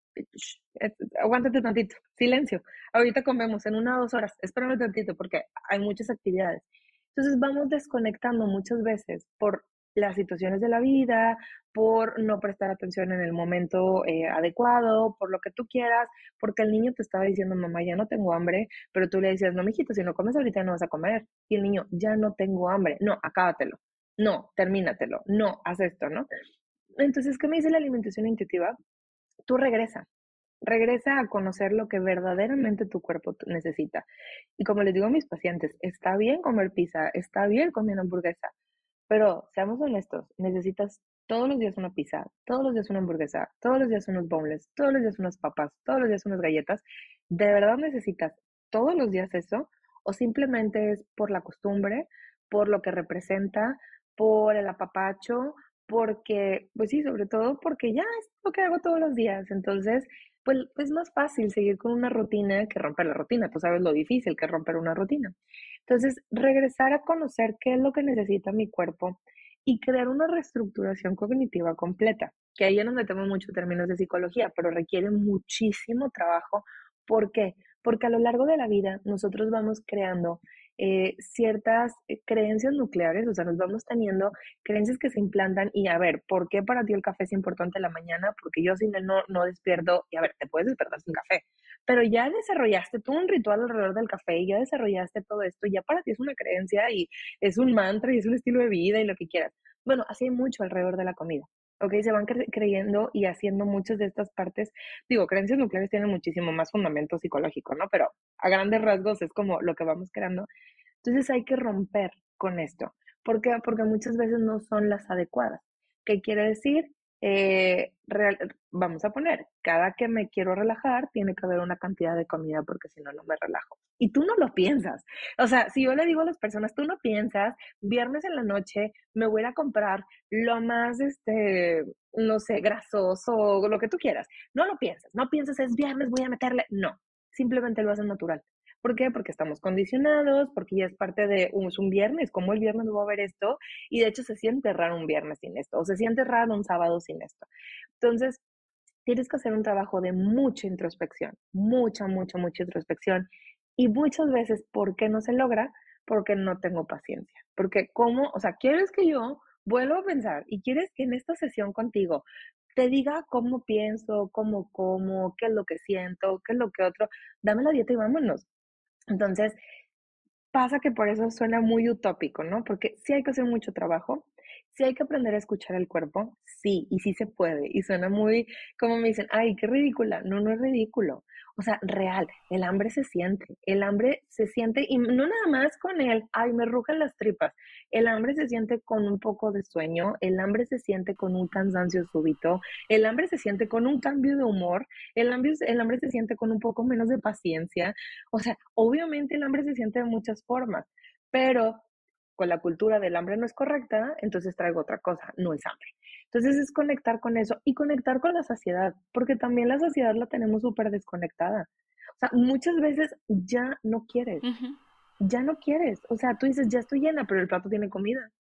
aguántate tantito, silencio, ahorita comemos en una o dos horas, espérame tantito, porque hay muchas actividades. Entonces, vamos desconectando muchas veces por las situaciones de la vida, por no prestar atención en el momento eh, adecuado, por lo que tú quieras, porque el niño te estaba diciendo, mamá, ya no tengo hambre, pero tú le decías, no, mijito, si no comes ahorita no vas a comer. Y el niño, ya no tengo hambre, no, acábatelo no, termínatelo, no, haz esto, ¿no? Entonces, ¿qué me dice la alimentación intuitiva? Tú regresa, regresa a conocer lo que verdaderamente tu cuerpo necesita. Y como les digo a mis pacientes, está bien comer pizza, está bien comer hamburguesa, pero seamos honestos, necesitas todos los días una pizza, todos los días una hamburguesa, todos los días unos boneless, todos los días unas papas, todos los días unas galletas. ¿De verdad necesitas todos los días eso? ¿O simplemente es por la costumbre, por lo que representa, por el apapacho, porque, pues sí, sobre todo porque ya es lo que hago todos los días. Entonces, pues es más fácil seguir con una rutina que romper la rutina. Tú sabes lo difícil que es romper una rutina. Entonces, regresar a conocer qué es lo que necesita mi cuerpo y crear una reestructuración cognitiva completa, que ahí ya nos metemos mucho términos de psicología, pero requiere muchísimo trabajo. ¿Por qué? Porque a lo largo de la vida nosotros vamos creando eh, ciertas eh, creencias nucleares, o sea, nos vamos teniendo creencias que se implantan y a ver, ¿por qué para ti el café es importante en la mañana? Porque yo sin él no, no despierto, y a ver, te puedes despertar sin café, pero ya desarrollaste tú un ritual alrededor del café y ya desarrollaste todo esto, ya para ti es una creencia y es un mantra y es un estilo de vida y lo que quieras. Bueno, así hay mucho alrededor de la comida. ¿Ok? Se van creyendo y haciendo muchas de estas partes. Digo, creencias nucleares tienen muchísimo más fundamento psicológico, ¿no? Pero a grandes rasgos es como lo que vamos creando. Entonces hay que romper con esto. ¿Por qué? Porque muchas veces no son las adecuadas. ¿Qué quiere decir? Eh, vamos a poner, cada que me quiero relajar, tiene que haber una cantidad de comida porque si no, no me relajo. Y tú no lo piensas. O sea, si yo le digo a las personas, tú no piensas, viernes en la noche me voy a comprar lo más, este, no sé, grasoso, lo que tú quieras. No lo piensas, no piensas, es viernes, voy a meterle. No, simplemente lo haces natural. ¿Por qué? Porque estamos condicionados, porque ya es parte de un, un viernes, como el viernes va a haber esto, y de hecho se siente raro un viernes sin esto, o se siente raro un sábado sin esto. Entonces, tienes que hacer un trabajo de mucha introspección, mucha, mucha, mucha introspección. Y muchas veces, ¿por qué no se logra? Porque no tengo paciencia. Porque, ¿cómo? O sea, ¿quieres que yo vuelva a pensar y quieres que en esta sesión contigo te diga cómo pienso, cómo como, qué es lo que siento, qué es lo que otro? Dame la dieta y vámonos. Entonces, pasa que por eso suena muy utópico, ¿no? Porque sí hay que hacer mucho trabajo, sí hay que aprender a escuchar el cuerpo, sí, y sí se puede. Y suena muy, como me dicen, ay, qué ridícula. No, no es ridículo. O sea, real, el hambre se siente, el hambre se siente, y no nada más con él, ay, me rugen las tripas, el hambre se siente con un poco de sueño, el hambre se siente con un cansancio súbito, el hambre se siente con un cambio de humor, el hambre, el hambre se siente con un poco menos de paciencia, o sea, obviamente el hambre se siente de muchas formas, pero con la cultura del hambre no es correcta, entonces traigo otra cosa, no es hambre. Entonces es conectar con eso y conectar con la saciedad, porque también la saciedad la tenemos súper desconectada. O sea, muchas veces ya no quieres, ya no quieres. O sea, tú dices, ya estoy llena, pero el plato tiene comida.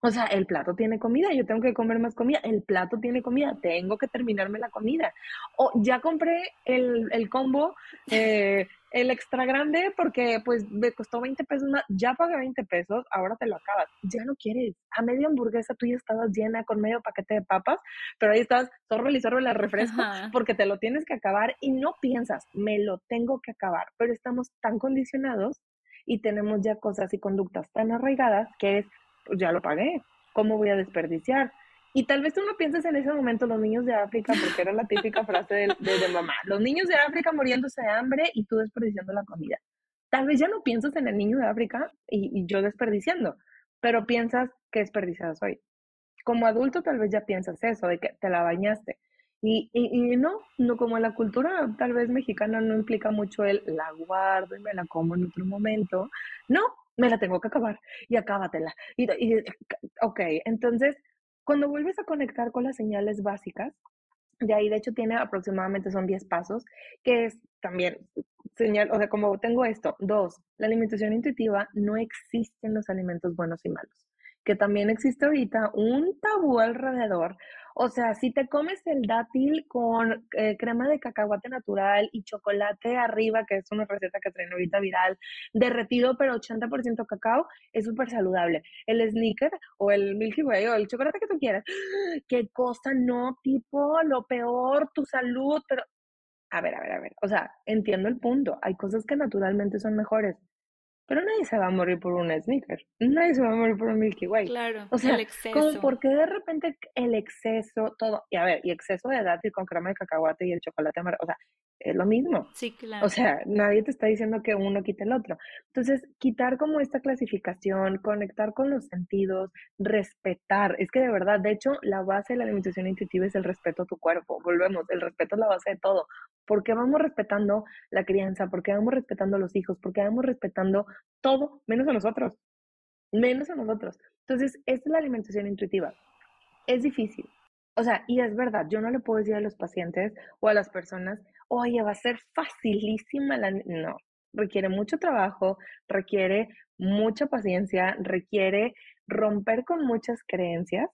O sea, el plato tiene comida, yo tengo que comer más comida, el plato tiene comida, tengo que terminarme la comida. O ya compré el, el combo eh, el extra grande porque pues me costó 20 pesos más, ya pagué 20 pesos, ahora te lo acabas, ya no quieres, a media hamburguesa tú ya estabas llena con medio paquete de papas, pero ahí estás, zorro y zorro la refresco porque te lo tienes que acabar y no piensas, me lo tengo que acabar, pero estamos tan condicionados y tenemos ya cosas y conductas tan arraigadas que es, pues ya lo pagué, ¿cómo voy a desperdiciar? Y tal vez tú no piensas en ese momento los niños de África, porque era la típica frase de, de, mamá, los niños de África muriéndose de hambre y tú desperdiciando la comida. Tal vez ya no piensas en el niño de África y, yo desperdiciando, pero piensas que desperdiciada soy. Como adulto tal vez ya piensas eso, de que te la bañaste. Y, y, no, no como la cultura tal vez mexicana no implica mucho el la guardo y me la como en otro momento. No, me la tengo que acabar y acábatela. Y, y, ok, entonces cuando vuelves a conectar con las señales básicas, de ahí de hecho tiene aproximadamente son 10 pasos, que es también señal, o sea, como tengo esto, dos, la alimentación intuitiva, no existen los alimentos buenos y malos, que también existe ahorita un tabú alrededor o sea, si te comes el dátil con eh, crema de cacahuate natural y chocolate arriba, que es una receta que traen ahorita viral, derretido pero 80% cacao, es súper saludable. El sneaker o el Milky Way o el chocolate que tú quieras, [GASPS] qué cosa no, tipo, lo peor, tu salud, pero... A ver, a ver, a ver. O sea, entiendo el punto. Hay cosas que naturalmente son mejores. Pero nadie se va a morir por un sneaker, nadie se va a morir por un Milky Way. Claro, o sea, el exceso. como porque de repente el exceso, todo, y a ver, y exceso de dátil con crema de cacahuate y el chocolate amarillo, o sea, es lo mismo. Sí, claro. O sea, nadie te está diciendo que uno quite el otro. Entonces, quitar como esta clasificación, conectar con los sentidos, respetar, es que de verdad, de hecho, la base de la alimentación intuitiva es el respeto a tu cuerpo. Volvemos, el respeto es la base de todo. ¿Por qué vamos respetando la crianza? ¿Por qué vamos respetando a los hijos? ¿Por qué vamos respetando todo, menos a nosotros? Menos a nosotros. Entonces, esta es la alimentación intuitiva. Es difícil. O sea, y es verdad, yo no le puedo decir a los pacientes o a las personas, oye, va a ser facilísima la... No, requiere mucho trabajo, requiere mucha paciencia, requiere romper con muchas creencias,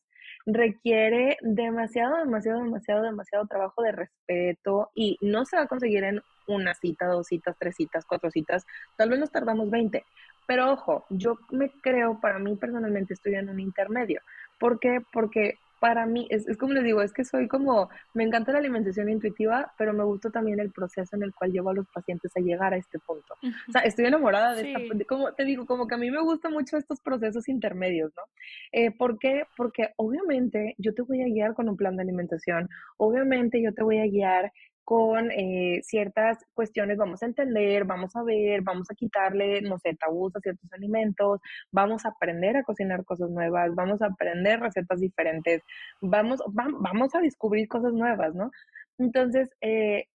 requiere demasiado, demasiado, demasiado, demasiado trabajo de respeto y no se va a conseguir en una cita, dos citas, tres citas, cuatro citas, tal vez nos tardamos 20. Pero ojo, yo me creo, para mí personalmente estoy en un intermedio. ¿Por qué? Porque para mí, es, es, como les digo, es que soy como, me encanta la alimentación intuitiva, pero me gusta también el proceso en el cual llevo a los pacientes a llegar a este punto. O sea, estoy enamorada de esta, como te digo, como que a mí me gustan mucho estos procesos intermedios, ¿no? Eh, ¿Por qué? Porque obviamente yo te voy a guiar con un plan de alimentación, obviamente yo te voy a guiar con eh, ciertas cuestiones, vamos a entender, vamos a ver, vamos a quitarle, no sé, tabús a ciertos alimentos, vamos a aprender a cocinar cosas nuevas, vamos a aprender recetas diferentes, vamos, vamos a descubrir cosas nuevas, ¿no? Entonces, eh,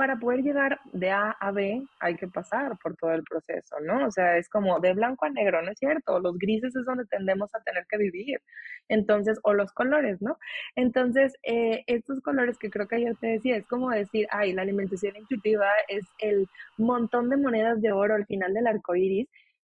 para poder llegar de A a B hay que pasar por todo el proceso, ¿no? O sea, es como de blanco a negro, ¿no es cierto? Los grises es donde tendemos a tener que vivir. Entonces, o los colores, ¿no? Entonces, eh, estos colores que creo que ayer te decía, es como decir, ay, la alimentación intuitiva es el montón de monedas de oro al final del arco iris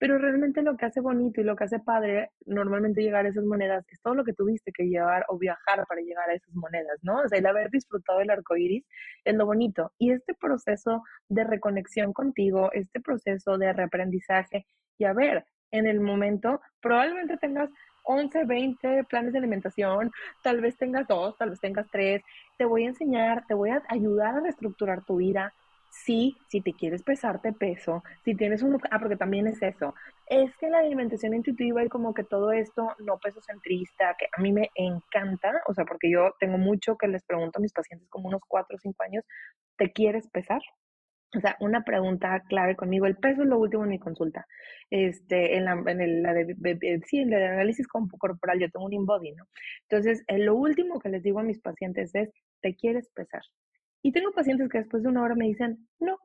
pero realmente lo que hace bonito y lo que hace padre normalmente llegar a esas monedas es todo lo que tuviste que llevar o viajar para llegar a esas monedas, ¿no? O sea, el haber disfrutado del arco iris es lo bonito. Y este proceso de reconexión contigo, este proceso de reaprendizaje, y a ver, en el momento probablemente tengas 11, 20 planes de alimentación, tal vez tengas dos, tal vez tengas tres. Te voy a enseñar, te voy a ayudar a reestructurar tu vida, Sí, si te quieres pesarte peso, si tienes un... Ah, porque también es eso. Es que la alimentación intuitiva y como que todo esto no peso centrista, que a mí me encanta, o sea, porque yo tengo mucho que les pregunto a mis pacientes como unos 4 o 5 años, ¿te quieres pesar? O sea, una pregunta clave conmigo, el peso es lo último en mi consulta. Este, en la, en el, la de, sí, en el de análisis corporal, yo tengo un InBody, ¿no? Entonces, eh, lo último que les digo a mis pacientes es, ¿te quieres pesar? Y tengo pacientes que después de una hora me dicen, no,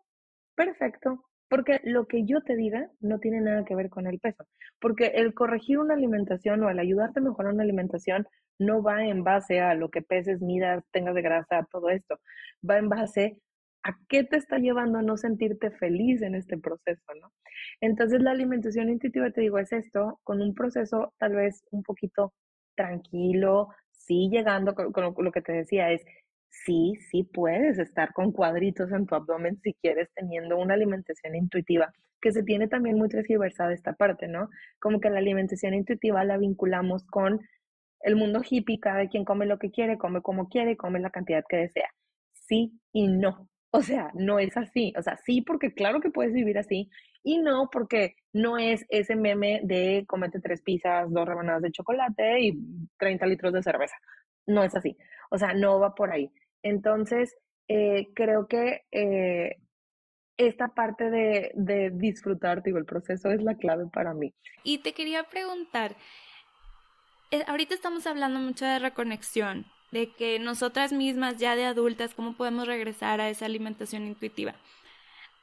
perfecto, porque lo que yo te diga no tiene nada que ver con el peso. Porque el corregir una alimentación o el ayudarte a mejorar una alimentación no va en base a lo que peses, midas, tengas de grasa, todo esto. Va en base a qué te está llevando a no sentirte feliz en este proceso, ¿no? Entonces la alimentación intuitiva, te digo, es esto, con un proceso tal vez un poquito tranquilo, sí llegando con, lo que te decía, es sí, sí puedes estar con cuadritos en tu abdomen si quieres teniendo una alimentación intuitiva, que se tiene también muy transversada esta parte, ¿no? Como que la alimentación intuitiva la vinculamos con el mundo hippie, cada quien come lo que quiere, come como quiere, come la cantidad que desea. Sí y no. O sea, no es así. O sea, sí porque claro que puedes vivir así y no porque no es ese meme de comete tres pizzas, dos rebanadas de chocolate y 30 litros de cerveza. No es así. O sea, no va por ahí. Entonces, eh, creo que eh, esta parte de, de disfrutar, digo, el proceso es la clave para mí. Y te quería preguntar, eh, ahorita estamos hablando mucho de reconexión, de que nosotras mismas ya de adultas, cómo podemos regresar a esa alimentación intuitiva.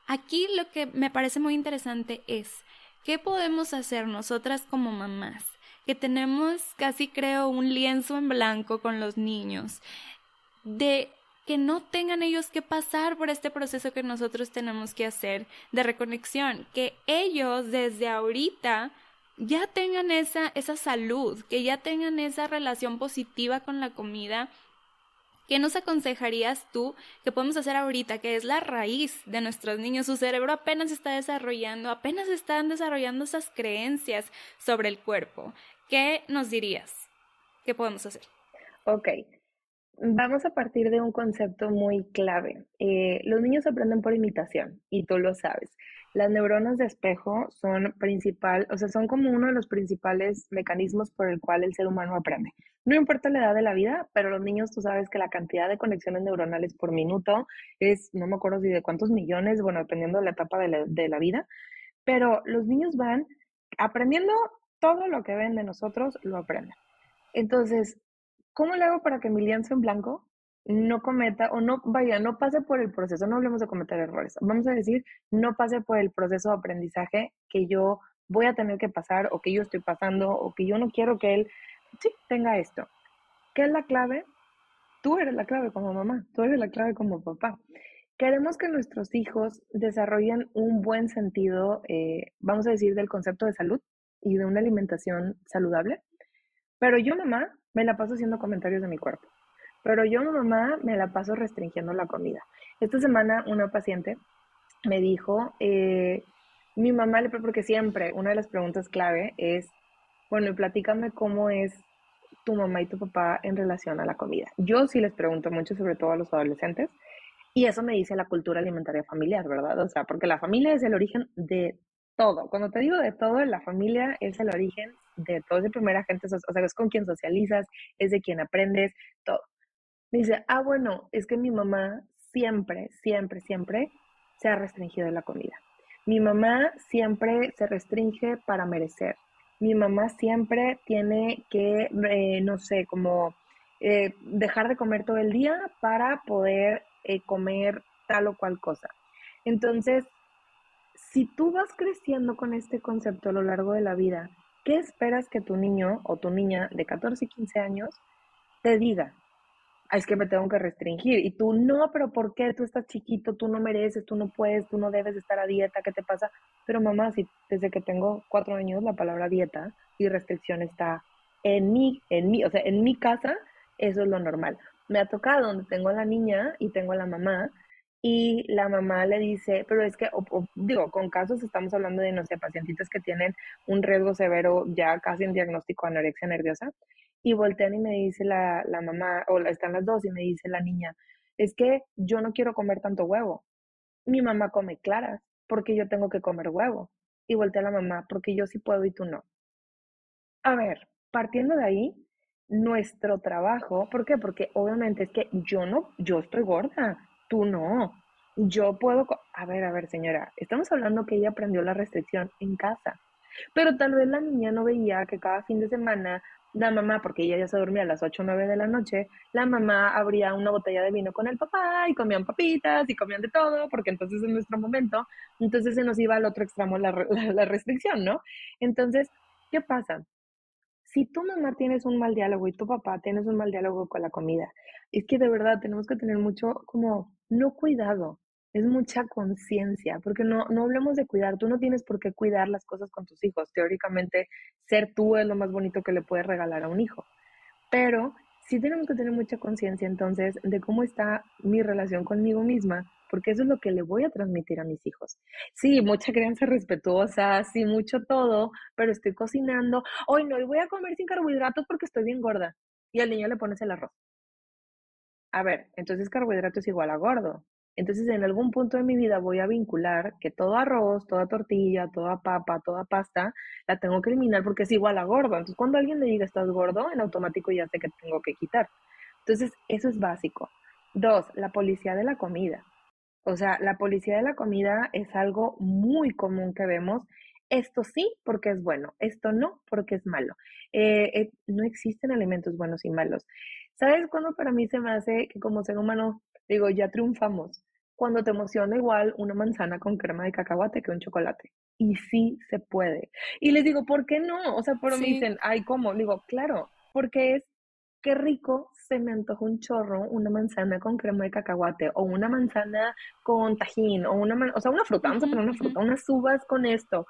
Aquí lo que me parece muy interesante es, ¿qué podemos hacer nosotras como mamás? Que tenemos casi creo un lienzo en blanco con los niños de que no tengan ellos que pasar por este proceso que nosotros tenemos que hacer de reconexión, que ellos desde ahorita ya tengan esa, esa salud, que ya tengan esa relación positiva con la comida. ¿Qué nos aconsejarías tú que podemos hacer ahorita, que es la raíz de nuestros niños? Su cerebro apenas está desarrollando, apenas están desarrollando esas creencias sobre el cuerpo. ¿Qué nos dirías? ¿Qué podemos hacer? Ok, Vamos a partir de un concepto muy clave. Eh, los niños aprenden por imitación y tú lo sabes. Las neuronas de espejo son principal, o sea, son como uno de los principales mecanismos por el cual el ser humano aprende. No importa la edad de la vida, pero los niños, tú sabes que la cantidad de conexiones neuronales por minuto es, no me acuerdo si de cuántos millones, bueno, dependiendo de la etapa de la, de la vida, pero los niños van aprendiendo todo lo que ven de nosotros, lo aprenden. Entonces, ¿cómo le hago para que mi lienzo en blanco no cometa o no, vaya, no pase por el proceso, no hablemos de cometer errores, vamos a decir, no pase por el proceso de aprendizaje que yo voy a tener que pasar o que yo estoy pasando o que yo no quiero que él, sí, tenga esto. ¿Qué es la clave? Tú eres la clave como mamá, tú eres la clave como papá. Queremos que nuestros hijos desarrollen un buen sentido, eh, vamos a decir, del concepto de salud y de una alimentación saludable, pero yo, mamá, me la paso haciendo comentarios de mi cuerpo. Pero yo, mamá, me la paso restringiendo la comida. Esta semana una paciente me dijo, eh, mi mamá, le porque siempre una de las preguntas clave es, bueno, platícame cómo es tu mamá y tu papá en relación a la comida. Yo sí les pregunto mucho, sobre todo a los adolescentes, y eso me dice la cultura alimentaria familiar, ¿verdad? O sea, porque la familia es el origen de todo. Cuando te digo de todo, la familia es el origen de todo. Es de primera gente, o sea, es con quien socializas, es de quien aprendes, todo. Me dice, ah, bueno, es que mi mamá siempre, siempre, siempre se ha restringido la comida. Mi mamá siempre se restringe para merecer. Mi mamá siempre tiene que, eh, no sé, como eh, dejar de comer todo el día para poder eh, comer tal o cual cosa. Entonces, si tú vas creciendo con este concepto a lo largo de la vida, ¿qué esperas que tu niño o tu niña de 14, 15 años te diga? es que me tengo que restringir. Y tú, no, pero ¿por qué? Tú estás chiquito, tú no mereces, tú no puedes, tú no debes estar a dieta, ¿qué te pasa? Pero mamá, si desde que tengo cuatro años la palabra dieta y restricción está en mí, en mí, o sea, en mi casa, eso es lo normal. Me ha tocado donde tengo a la niña y tengo a la mamá y la mamá le dice, pero es que, digo, con casos estamos hablando de, no sé, pacientitas que tienen un riesgo severo, ya casi en diagnóstico anorexia nerviosa, y voltean y me dice la, la mamá, o están las dos y me dice la niña, es que yo no quiero comer tanto huevo. Mi mamá come claras, porque yo tengo que comer huevo. Y voltea la mamá, porque yo sí puedo y tú no. A ver, partiendo de ahí, nuestro trabajo, ¿por qué? Porque obviamente es que yo no, yo estoy gorda, tú no. Yo puedo, a ver, a ver, señora, estamos hablando que ella aprendió la restricción en casa, pero tal vez la niña no veía que cada fin de semana la mamá, porque ella ya se dormía a las 8 o 9 de la noche, la mamá abría una botella de vino con el papá y comían papitas y comían de todo, porque entonces en nuestro momento, entonces se nos iba al otro extremo [LAUGHS] la, la restricción, ¿no? Entonces, ¿qué pasa? si tu mamá tienes un mal diálogo y tu papá tienes un mal diálogo con la comida, es que de verdad tenemos que tener mucho como, no cuidado, es mucha conciencia, porque no, no hablemos de cuidar, tú no tienes por qué cuidar las cosas con tus hijos, teóricamente ser tú es lo más bonito que le puedes regalar a un hijo, pero sí tenemos que tener mucha conciencia entonces de cómo está mi relación conmigo misma porque eso es lo que le voy a transmitir a mis hijos. Sí, mucha crianza respetuosa, sí, mucho todo, pero estoy cocinando. Hoy no, y voy a comer sin carbohidratos porque estoy bien gorda. Y al niño le pones el arroz. A ver, entonces carbohidratos es igual a gordo. Entonces, en algún punto de mi vida voy a vincular que todo arroz, toda tortilla, toda papa, toda pasta, la tengo que eliminar porque es igual a gordo. Entonces, cuando alguien me diga estás gordo, en automático ya sé que tengo que quitar. Entonces, eso es básico. Dos, la policía de la comida. O sea, la policía de la comida es algo muy común que vemos. Esto sí porque es bueno, esto no porque es malo. Eh, eh, no existen alimentos buenos y malos. ¿Sabes cuándo para mí se me hace que como ser humano, digo, ya triunfamos? Cuando te emociona igual una manzana con crema de cacahuate que un chocolate. Y sí se puede. Y les digo, ¿por qué no? O sea, pero me dicen, ay, ¿cómo? Digo, claro, porque es qué rico se me antoja un chorro, una manzana con crema de cacahuate, o una manzana con tajín, o una, o sea, una fruta, vamos a poner una fruta, unas uvas con esto.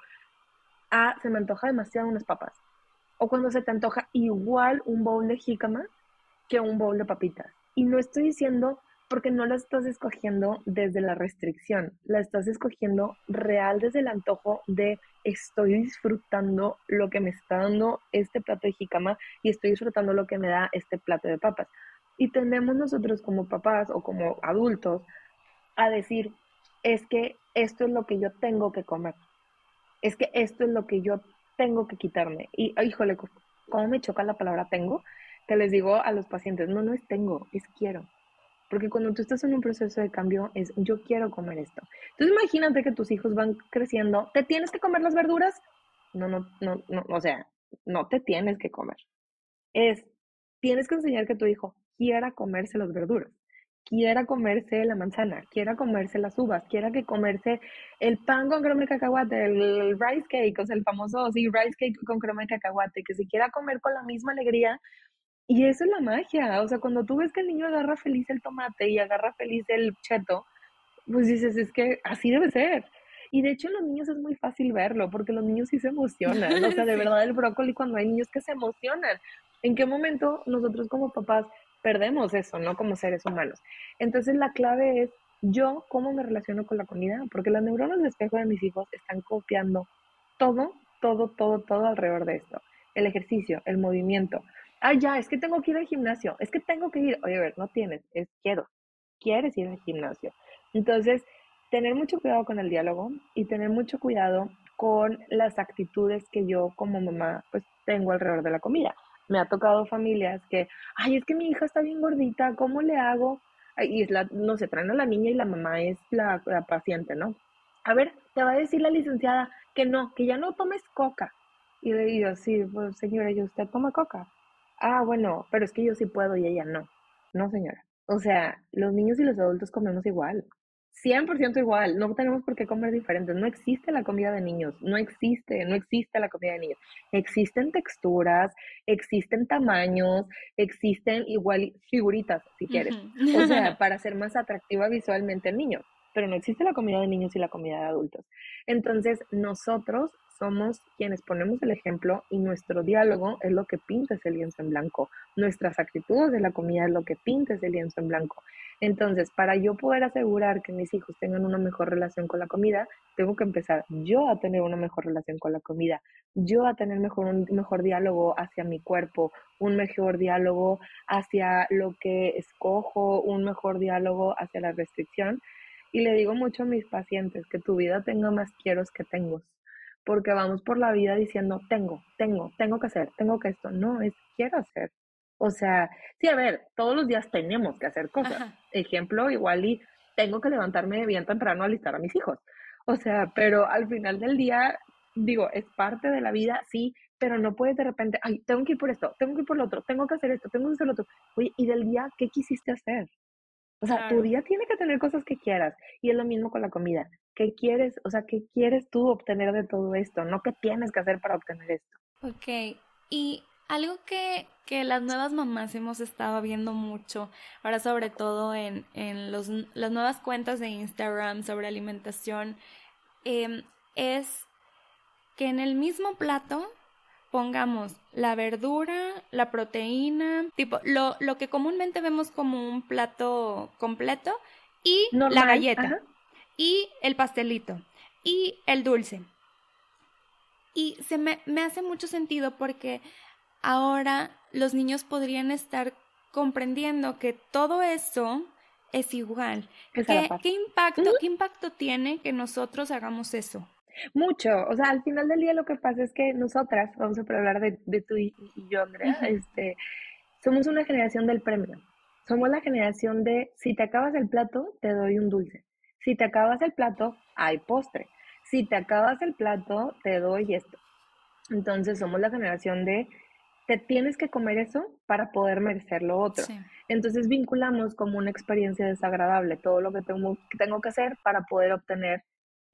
Ah, se me antoja demasiado unas papas. O cuando se te antoja igual un bowl de jícama que un bowl de papitas. Y no estoy diciendo porque no la estás escogiendo desde la restricción, la estás escogiendo real desde el antojo de estoy disfrutando lo que me está dando este plato de jicama y estoy disfrutando lo que me da este plato de papas. Y tendemos nosotros como papás o como adultos a decir, es que esto es lo que yo tengo que comer. Es que esto es lo que yo tengo que quitarme. Y, híjole, ¿cómo me choca la palabra tengo? Que les digo a los pacientes, no, no es tengo, es quiero. Porque cuando tú estás en un proceso de cambio, es yo quiero comer esto. Entonces imagínate que tus hijos van creciendo, ¿te tienes que comer las verduras? No, no, no, no, o sea, no te tienes que comer. Es, tienes que enseñar que tu hijo quiera comerse las verduras, quiera comerse la manzana, quiera comerse las uvas, quiera que comerse el pan con crema de cacahuate, el, rice cake, o sea, el famoso, sí, rice cake con crema de cacahuate, que se quiera comer con la misma alegría y eso es la magia, o sea, cuando tú ves que el niño agarra feliz el tomate y agarra feliz el cheto, pues dices, es que así debe ser. Y de hecho en los niños es muy fácil verlo, porque los niños sí se emocionan, o sea, [LAUGHS] de verdad el brócoli cuando hay niños que se emocionan. ¿En qué momento nosotros como papás perdemos eso, no como seres humanos? Entonces la clave es yo cómo me relaciono con la comida, porque las neuronas de espejo de mis hijos están copiando todo, todo, todo, todo alrededor de esto. El ejercicio, el movimiento, ah, ya, es que tengo que ir al gimnasio, es que tengo que ir, oye, a ver, no tienes, es quiero, quieres ir al gimnasio. Entonces, tener mucho cuidado con el diálogo y tener mucho cuidado con las actitudes que yo como mamá pues tengo alrededor de la comida. Me ha tocado familias que, ay, es que mi hija está bien gordita, ¿cómo le hago? Y es la, no se traen a la niña y la mamá es la, la paciente, ¿no? A ver, te va a decir la licenciada que no, que ya no tomes coca. Y le digo, sí, pues señora, ¿y usted toma coca? Ah, bueno, pero es que yo sí puedo y ella no. No, señora. O sea, los niños y los adultos comemos igual. 100% igual, no tenemos por qué comer diferentes. No existe la comida de niños, no existe, no existe la comida de niños. Existen texturas, existen tamaños, existen igual figuritas, si quieres. O sea, [LAUGHS] para ser más atractiva visualmente el niño. Pero no existe la comida de niños y la comida de adultos. Entonces, nosotros somos quienes ponemos el ejemplo y nuestro diálogo es lo que pinta ese lienzo en blanco. Nuestras actitudes de la comida es lo que pinta ese lienzo en blanco. Entonces, para yo poder asegurar que mis hijos tengan una mejor relación con la comida, tengo que empezar yo a tener una mejor relación con la comida, yo a tener mejor, un mejor diálogo hacia mi cuerpo, un mejor diálogo hacia lo que escojo, un mejor diálogo hacia la restricción. Y le digo mucho a mis pacientes que tu vida tenga más quieros que tengo porque vamos por la vida diciendo, tengo, tengo, tengo que hacer, tengo que esto. No, es quiero hacer. O sea, sí, a ver, todos los días tenemos que hacer cosas. Ejemplo, igual y tengo que levantarme bien temprano a alistar a mis hijos. O sea, pero al final del día, digo, es parte de la vida, sí, pero no puedes de repente, ay, tengo que ir por esto, tengo que ir por lo otro, tengo que hacer esto, tengo que hacer lo otro. Oye, ¿y del día qué quisiste hacer? O sea, tu día tiene que tener cosas que quieras. Y es lo mismo con la comida. ¿Qué quieres? O sea, ¿qué quieres tú obtener de todo esto? No qué tienes que hacer para obtener esto. Ok. Y algo que, que las nuevas mamás hemos estado viendo mucho, ahora sobre todo en, en los, las nuevas cuentas de Instagram sobre alimentación, em, es que en el mismo plato pongamos la verdura, la proteína, tipo lo, lo que comúnmente vemos como un plato completo y la galleta y el pastelito y el dulce. Y se me, me hace mucho sentido porque ahora los niños podrían estar comprendiendo que todo eso es igual. ¿Qué, ¿Qué, impacto, ¿Qué impacto tiene que nosotros hagamos eso? Mucho, o sea, al final del día lo que pasa es que nosotras, vamos a hablar de, de tú y, yo, Andrea, este, somos una generación del premio. Somos la generación de, si te acabas el plato, te doy un dulce. Si te acabas el plato, hay postre. Si te acabas el plato, te doy esto. Entonces somos la generación de, te tienes que comer eso para poder merecer lo otro. Entonces vinculamos como una experiencia desagradable todo lo que tengo, que tengo que hacer para poder obtener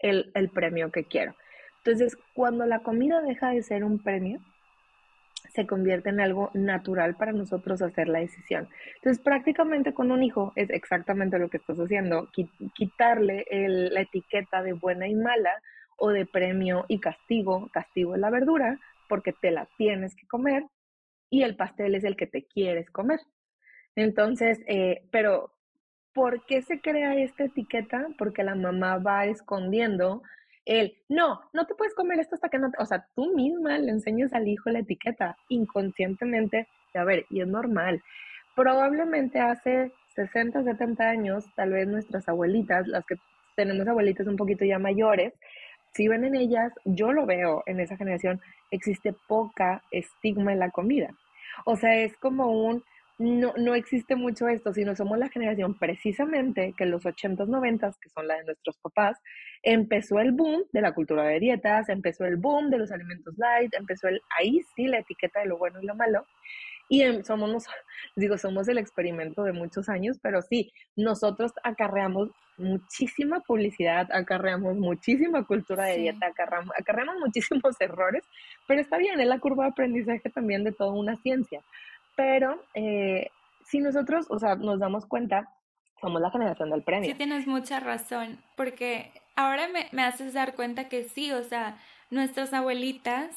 el, premio que quiero. Entonces, cuando la comida deja de ser un premio, se convierte en algo natural para nosotros hacer la decisión. Entonces, prácticamente con un hijo es exactamente lo que estás haciendo, quitarle la etiqueta de buena y mala o de premio y castigo, castigo es la verdura, porque te la tienes que comer y el pastel es el que te quieres comer. Entonces, eh, pero ¿Por qué se crea esta etiqueta? Porque la mamá va escondiendo el, no, no te puedes comer esto hasta que no, te... o sea, tú misma le enseñas al hijo la etiqueta inconscientemente, a ver, y es normal. Probablemente hace 60, 70 años, tal vez nuestras abuelitas, las que tenemos abuelitas un poquito ya mayores, si ven en ellas, yo lo veo en esa generación, existe poca estigma en la comida. O sea, es como un, no, no existe mucho esto, sino somos la generación precisamente que en los 80s, 90s, que son la de nuestros papás, empezó el boom de la cultura de dietas, empezó el boom de los alimentos light, empezó el, ahí sí, la etiqueta de lo bueno y lo malo. Y somos, [LAUGHS] digo, somos el experimento de muchos años, pero sí, nosotros acarreamos muchísima publicidad, acarreamos muchísima cultura de dieta, acarreamos, acarreamos muchísimos [LAUGHS] errores, pero está bien, es la curva de aprendizaje también de toda una ciencia. Pero eh, si nosotros, o sea, nos damos cuenta, somos la generación del premio. Sí, tienes mucha razón, porque ahora me, me haces dar cuenta que sí, o sea, nuestras abuelitas,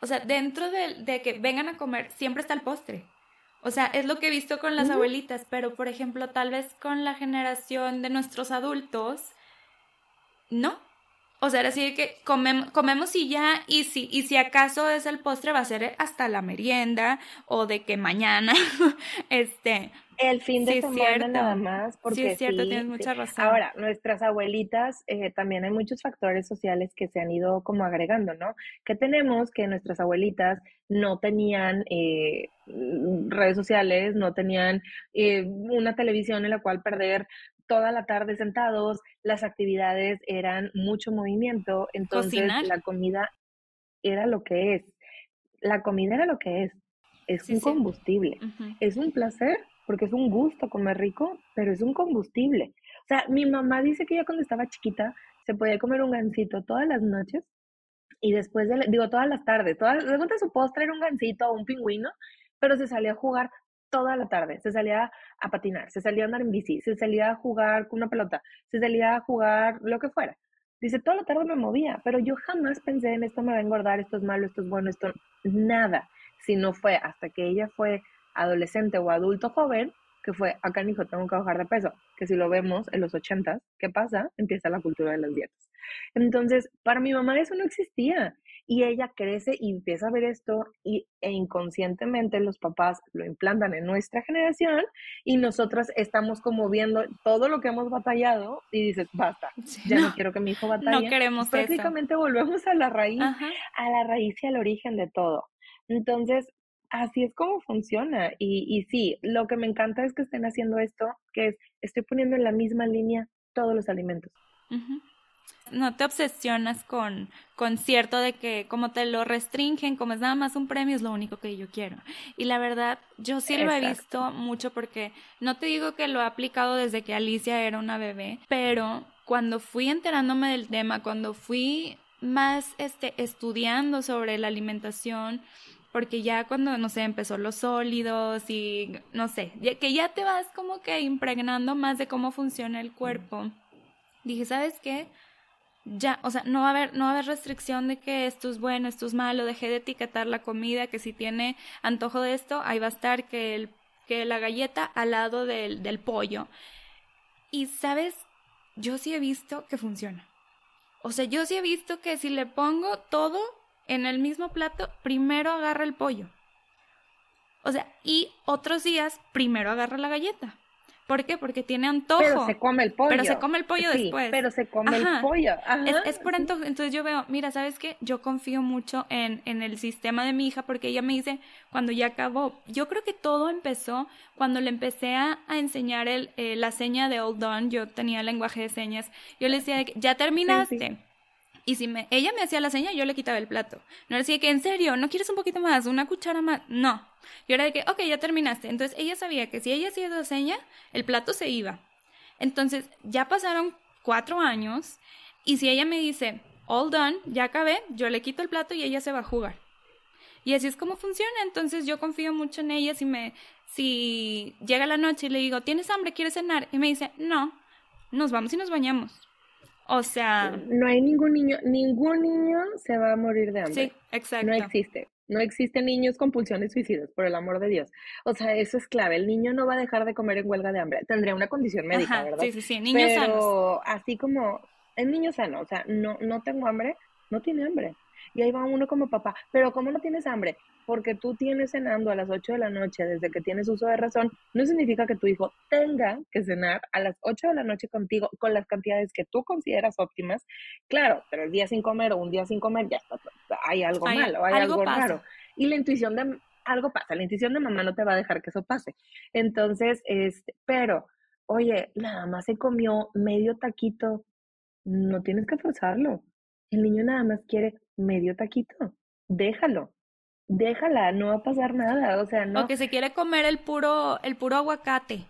o sea, dentro de, de, que vengan a comer, siempre está el postre. O sea, es lo que he visto con las abuelitas, pero por ejemplo, tal vez con la generación de nuestros adultos, no. O sea, así que comemos, comemos y ya, y si, y si acaso es el postre, va a ser hasta la merienda, o de que mañana, [LAUGHS] este... El fin de semana nada más, porque sí, es cierto, tienes mucha razón. Ahora, nuestras abuelitas, eh, también hay muchos factores sociales que se han ido como agregando, ¿no? Que tenemos que nuestras abuelitas no tenían eh, redes sociales, no tenían eh, una televisión en la cual perder toda la tarde sentados, las actividades eran mucho movimiento, entonces la comida era lo que es. La comida era lo que es. Es un combustible. Es un placer porque es un gusto comer rico, pero es un combustible. O sea, mi mamá dice que ya cuando estaba chiquita se podía comer un gansito todas las noches y después de, digo, todas las tardes, todas, de su postre era un gansito o un pingüino, pero se salía a jugar toda la tarde. Se salía a patinar, se salía a andar en bici, se salía a jugar con una pelota, se salía a jugar lo que fuera. Dice, toda la tarde me movía, pero yo jamás pensé en esto me va a engordar, esto es malo, esto es bueno, esto nada. Si no fue hasta que ella fue adolescente o adulto joven, que fue, acá hijo tengo que bajar de peso, que si lo vemos en los ochentas, ¿qué pasa? Empieza la cultura de las dietas. Entonces, para mi mamá eso no existía. Y ella crece y empieza a ver esto y, e inconscientemente los papás lo implantan en nuestra generación y nosotras estamos como viendo todo lo que hemos batallado y dices, basta, ya no, quiero que mi hijo batalle. No queremos Prácticamente volvemos a la raíz, a la raíz y al origen de todo. Entonces, así es como funciona. Y, y sí, lo que me encanta es que estén haciendo esto, que es, estoy poniendo en la misma línea todos los alimentos no te obsesionas con, con cierto de que como te lo restringen, como es nada más un premio, es lo único que yo quiero. Y la verdad, yo sí lo he visto mucho porque no te digo que lo he aplicado desde que Alicia era una bebé, pero cuando fui enterándome del tema, cuando fui más este, estudiando sobre la alimentación, porque ya cuando, no sé, empezó los sólidos y, no sé, que ya te vas como que impregnando más de cómo funciona el cuerpo. Dije, ¿sabes qué? Ya, o sea, no va a haber, no va a haber restricción de que esto es bueno, esto es malo, dejé de etiquetar la comida, que si tiene antojo de esto, ahí va a estar que, el, que la galleta al lado del, del pollo. Y sabes, yo sí he visto que funciona. O sea, yo sí he visto que si le pongo todo en el mismo plato, primero agarra el pollo. O sea, y otros días, primero agarra la galleta. ¿Por qué? Porque tiene antojo. Pero se come el pollo. Pero se come el pollo sí, después. Pero se come el pollo. Ajá. Es, por antojo. Entonces yo veo, mira, ¿sabes qué? Yo confío mucho en, en el sistema de mi hija porque ella me dice, cuando ya acabó, yo creo que todo empezó cuando le empecé a, enseñar el, eh, la seña de Old Done, yo tenía lenguaje de señas, yo le decía, ya terminaste. Y si me, ella me hacía la seña, yo le quitaba el plato. No decía que, en serio, ¿no quieres un poquito más? ¿Una cuchara más? No. Yo era de que, ok, ya terminaste. Entonces ella sabía que si ella hacía esa seña, el plato se iba. Entonces ya pasaron cuatro años y si ella me dice, all done, ya acabé, yo le quito el plato y ella se va a jugar. Y así es como funciona. Entonces yo confío mucho en ella. Si me, si llega la noche y le digo, ¿tienes hambre? ¿Quieres cenar? Y me dice, no, nos vamos y nos bañamos. O sea... No hay ningún niño, ningún niño se va a morir de hambre. Sí, exacto. No existe. No existen niños con pulsiones suicidas, por el amor de Dios. O sea, eso es clave. El niño no va a dejar de comer en huelga de hambre. Tendría una condición médica, ¿verdad? Sí, sí, sí. Niños Pero así como el niño sano, o sea, no, no tengo hambre, no tiene hambre. Y ahí va uno como papá, pero ¿cómo no tienes hambre? Porque tú tienes cenando a las 8 de la noche desde que tienes uso de razón, no significa que tu hijo tenga que cenar a las 8 de la noche contigo con las cantidades que tú consideras óptimas. Claro, pero el día sin comer o un día sin comer ya está, hay algo malo, hay algo, raro. Y la intuición de algo pasa, la intuición de mamá no te va a dejar que eso pase. Entonces, este, pero, oye, nada más se comió medio taquito, no tienes que forzarlo. El niño nada más quiere medio taquito, déjalo. Déjala, no va a pasar nada, o sea, no. O que se quiere comer el puro, el puro aguacate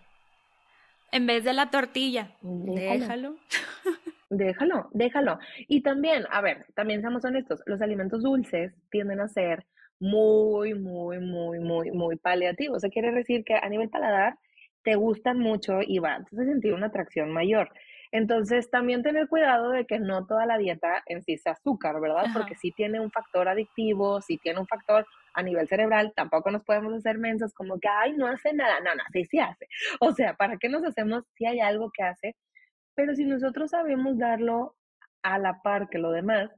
en vez de la tortilla. Déjalo. [LAUGHS] Déjalo, déjalo. Y también, a ver, también seamos honestos, los alimentos dulces tienden a ser muy, muy, muy, muy, muy paliativos. Eso quiere decir que a nivel paladar te gustan mucho y va a sentir una atracción mayor. Entonces, también tener cuidado de que no toda la dieta en sí sea azúcar, ¿verdad? Porque si tiene un factor adictivo, si tiene un factor a nivel cerebral, tampoco nos podemos hacer mensas como que, ay, no hace nada. No, no, sí, sí hace. [LAUGHS] O sea, ¿para qué nos hacemos si hay algo que hace? Pero si nosotros sabemos darlo a la par que lo demás,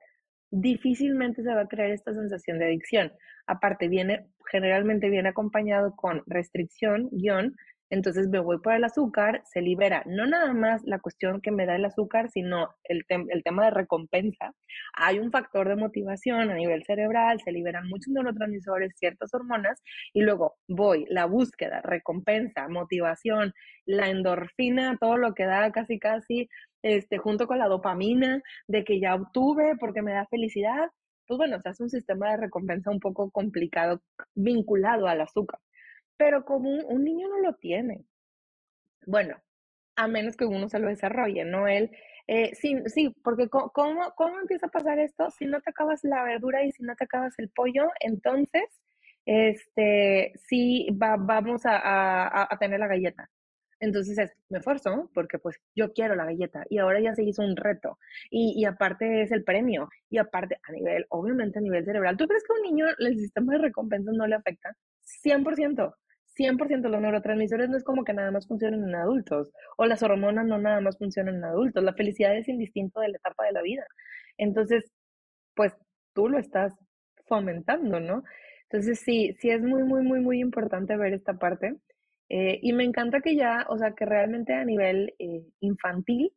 difícilmente se va a crear esta sensación de adicción. Aparte, viene, generalmente viene acompañado con restricción, guion, entonces me voy por el azúcar, se libera. No nada más la cuestión que me da el azúcar, sino el, tema de recompensa. Hay un factor de motivación a nivel cerebral, se liberan muchos neurotransmisores, ciertas hormonas, y luego voy, la búsqueda, recompensa, motivación, la endorfina, todo lo que da casi casi, este, junto con la dopamina de que ya obtuve porque me da felicidad, pues bueno, se hace un sistema de recompensa un poco complicado vinculado al azúcar pero como un, niño no lo tiene. Bueno, a menos que uno se lo desarrolle, ¿no? Él, eh, sí, sí, porque ¿cómo, ¿cómo empieza a pasar esto? Si no te acabas la verdura y si no te acabas el pollo, entonces, este, sí, va, vamos a, a, tener la galleta. Entonces es, me esfuerzo porque pues yo quiero la galleta y ahora ya se hizo un reto y, y, aparte es el premio y aparte a nivel, obviamente a nivel cerebral, ¿tú crees que a un niño el sistema de recompensas no le afecta? 100%. 100% los neurotransmisores no es como que nada más funcionan en adultos, o las hormonas no nada más funcionan en adultos, la felicidad es indistinto de la etapa de la vida. Entonces, pues tú lo estás fomentando, ¿no? Entonces sí, sí es muy, muy, muy, muy importante ver esta parte. Eh, y me encanta que ya, o sea, que realmente a nivel eh, infantil,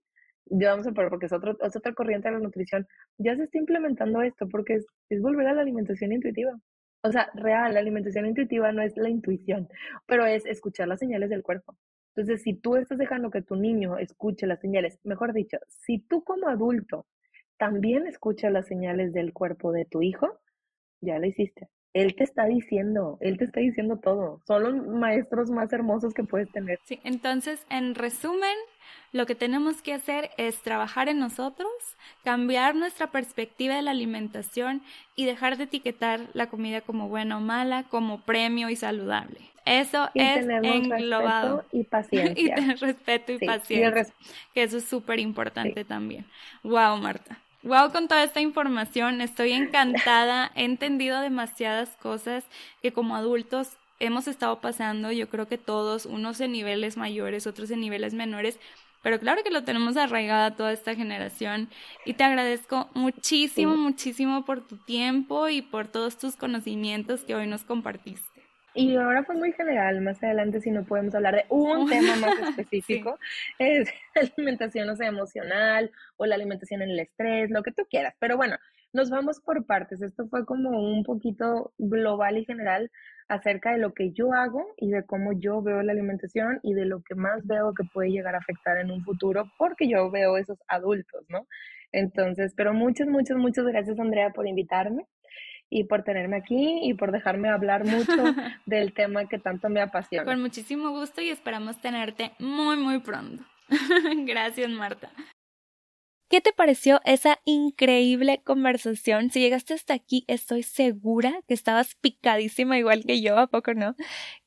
ya vamos a poner, porque es, otro, es otra corriente de la nutrición, ya se está implementando esto, porque es, es volver a la alimentación intuitiva. O sea, real, la alimentación intuitiva no es la intuición, pero es escuchar las señales del cuerpo. Entonces, si tú estás dejando que tu niño escuche las señales, mejor dicho, si tú como adulto también escuchas las señales del cuerpo de tu hijo, ya lo hiciste. Él te está diciendo, él te está diciendo todo. Son los maestros más hermosos que puedes tener. Sí, entonces, en resumen, lo que tenemos que hacer es trabajar en nosotros, cambiar nuestra perspectiva de la alimentación y dejar de etiquetar la comida como buena o mala, como premio y saludable. Eso es englobado. [LAUGHS] y paciencia. y tener respeto y paciencia. que eso es súper importante también. Wow, Marta. Wow, con toda esta información, estoy encantada, [LAUGHS] he entendido demasiadas cosas que como adultos hemos estado pasando, yo creo que todos, unos en niveles mayores, otros en niveles menores, pero claro que lo tenemos arraigada toda esta generación y te agradezco muchísimo, muchísimo por tu tiempo y por todos tus conocimientos que hoy nos compartiste. Y ahora fue muy general, más adelante si no podemos hablar de un [LAUGHS] tema más específico, es [LAUGHS] la alimentación, o sea, emocional o la alimentación en el estrés, lo que tú quieras. Pero bueno, nos vamos por partes. Esto fue como un poquito global y general acerca de lo que yo hago y de cómo yo veo la alimentación y de lo que más veo que puede llegar a afectar en un futuro porque yo veo esos adultos, ¿no? Entonces, pero muchas, muchas, muchas gracias Andrea por invitarme y por tenerme aquí y por dejarme hablar mucho [LAUGHS] del tema que tanto me apasiona. Con muchísimo gusto y esperamos tenerte muy, muy pronto. [LAUGHS] gracias, Marta. ¿Qué te pareció esa increíble conversación? Si llegaste hasta aquí, estoy segura que estabas picadísima igual que yo, ¿a poco no?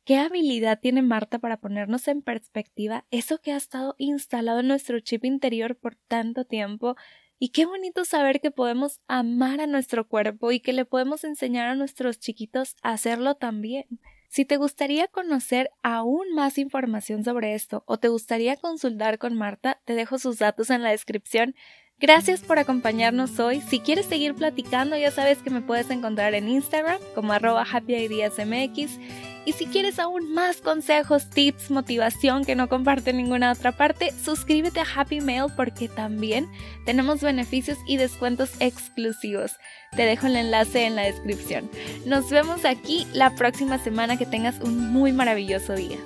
¿Qué habilidad tiene Marta para ponernos en perspectiva eso que ha estado instalado en nuestro chip interior por tanto tiempo? Y qué bonito saber que podemos amar a nuestro cuerpo y que le podemos enseñar a nuestros chiquitos a hacerlo también. Si te gustaría conocer aún más información sobre esto o te gustaría consultar con Marta, te dejo sus datos en la descripción. Gracias por acompañarnos hoy. Si quieres seguir platicando, ya sabes que me puedes encontrar en Instagram como arroba happyideasmx. Y si quieres aún más consejos, tips, motivación que no comparte en ninguna otra parte, suscríbete a Happy Mail porque también tenemos beneficios y descuentos exclusivos. Te dejo el enlace en la descripción. Nos vemos aquí la próxima semana. Que tengas un muy maravilloso día.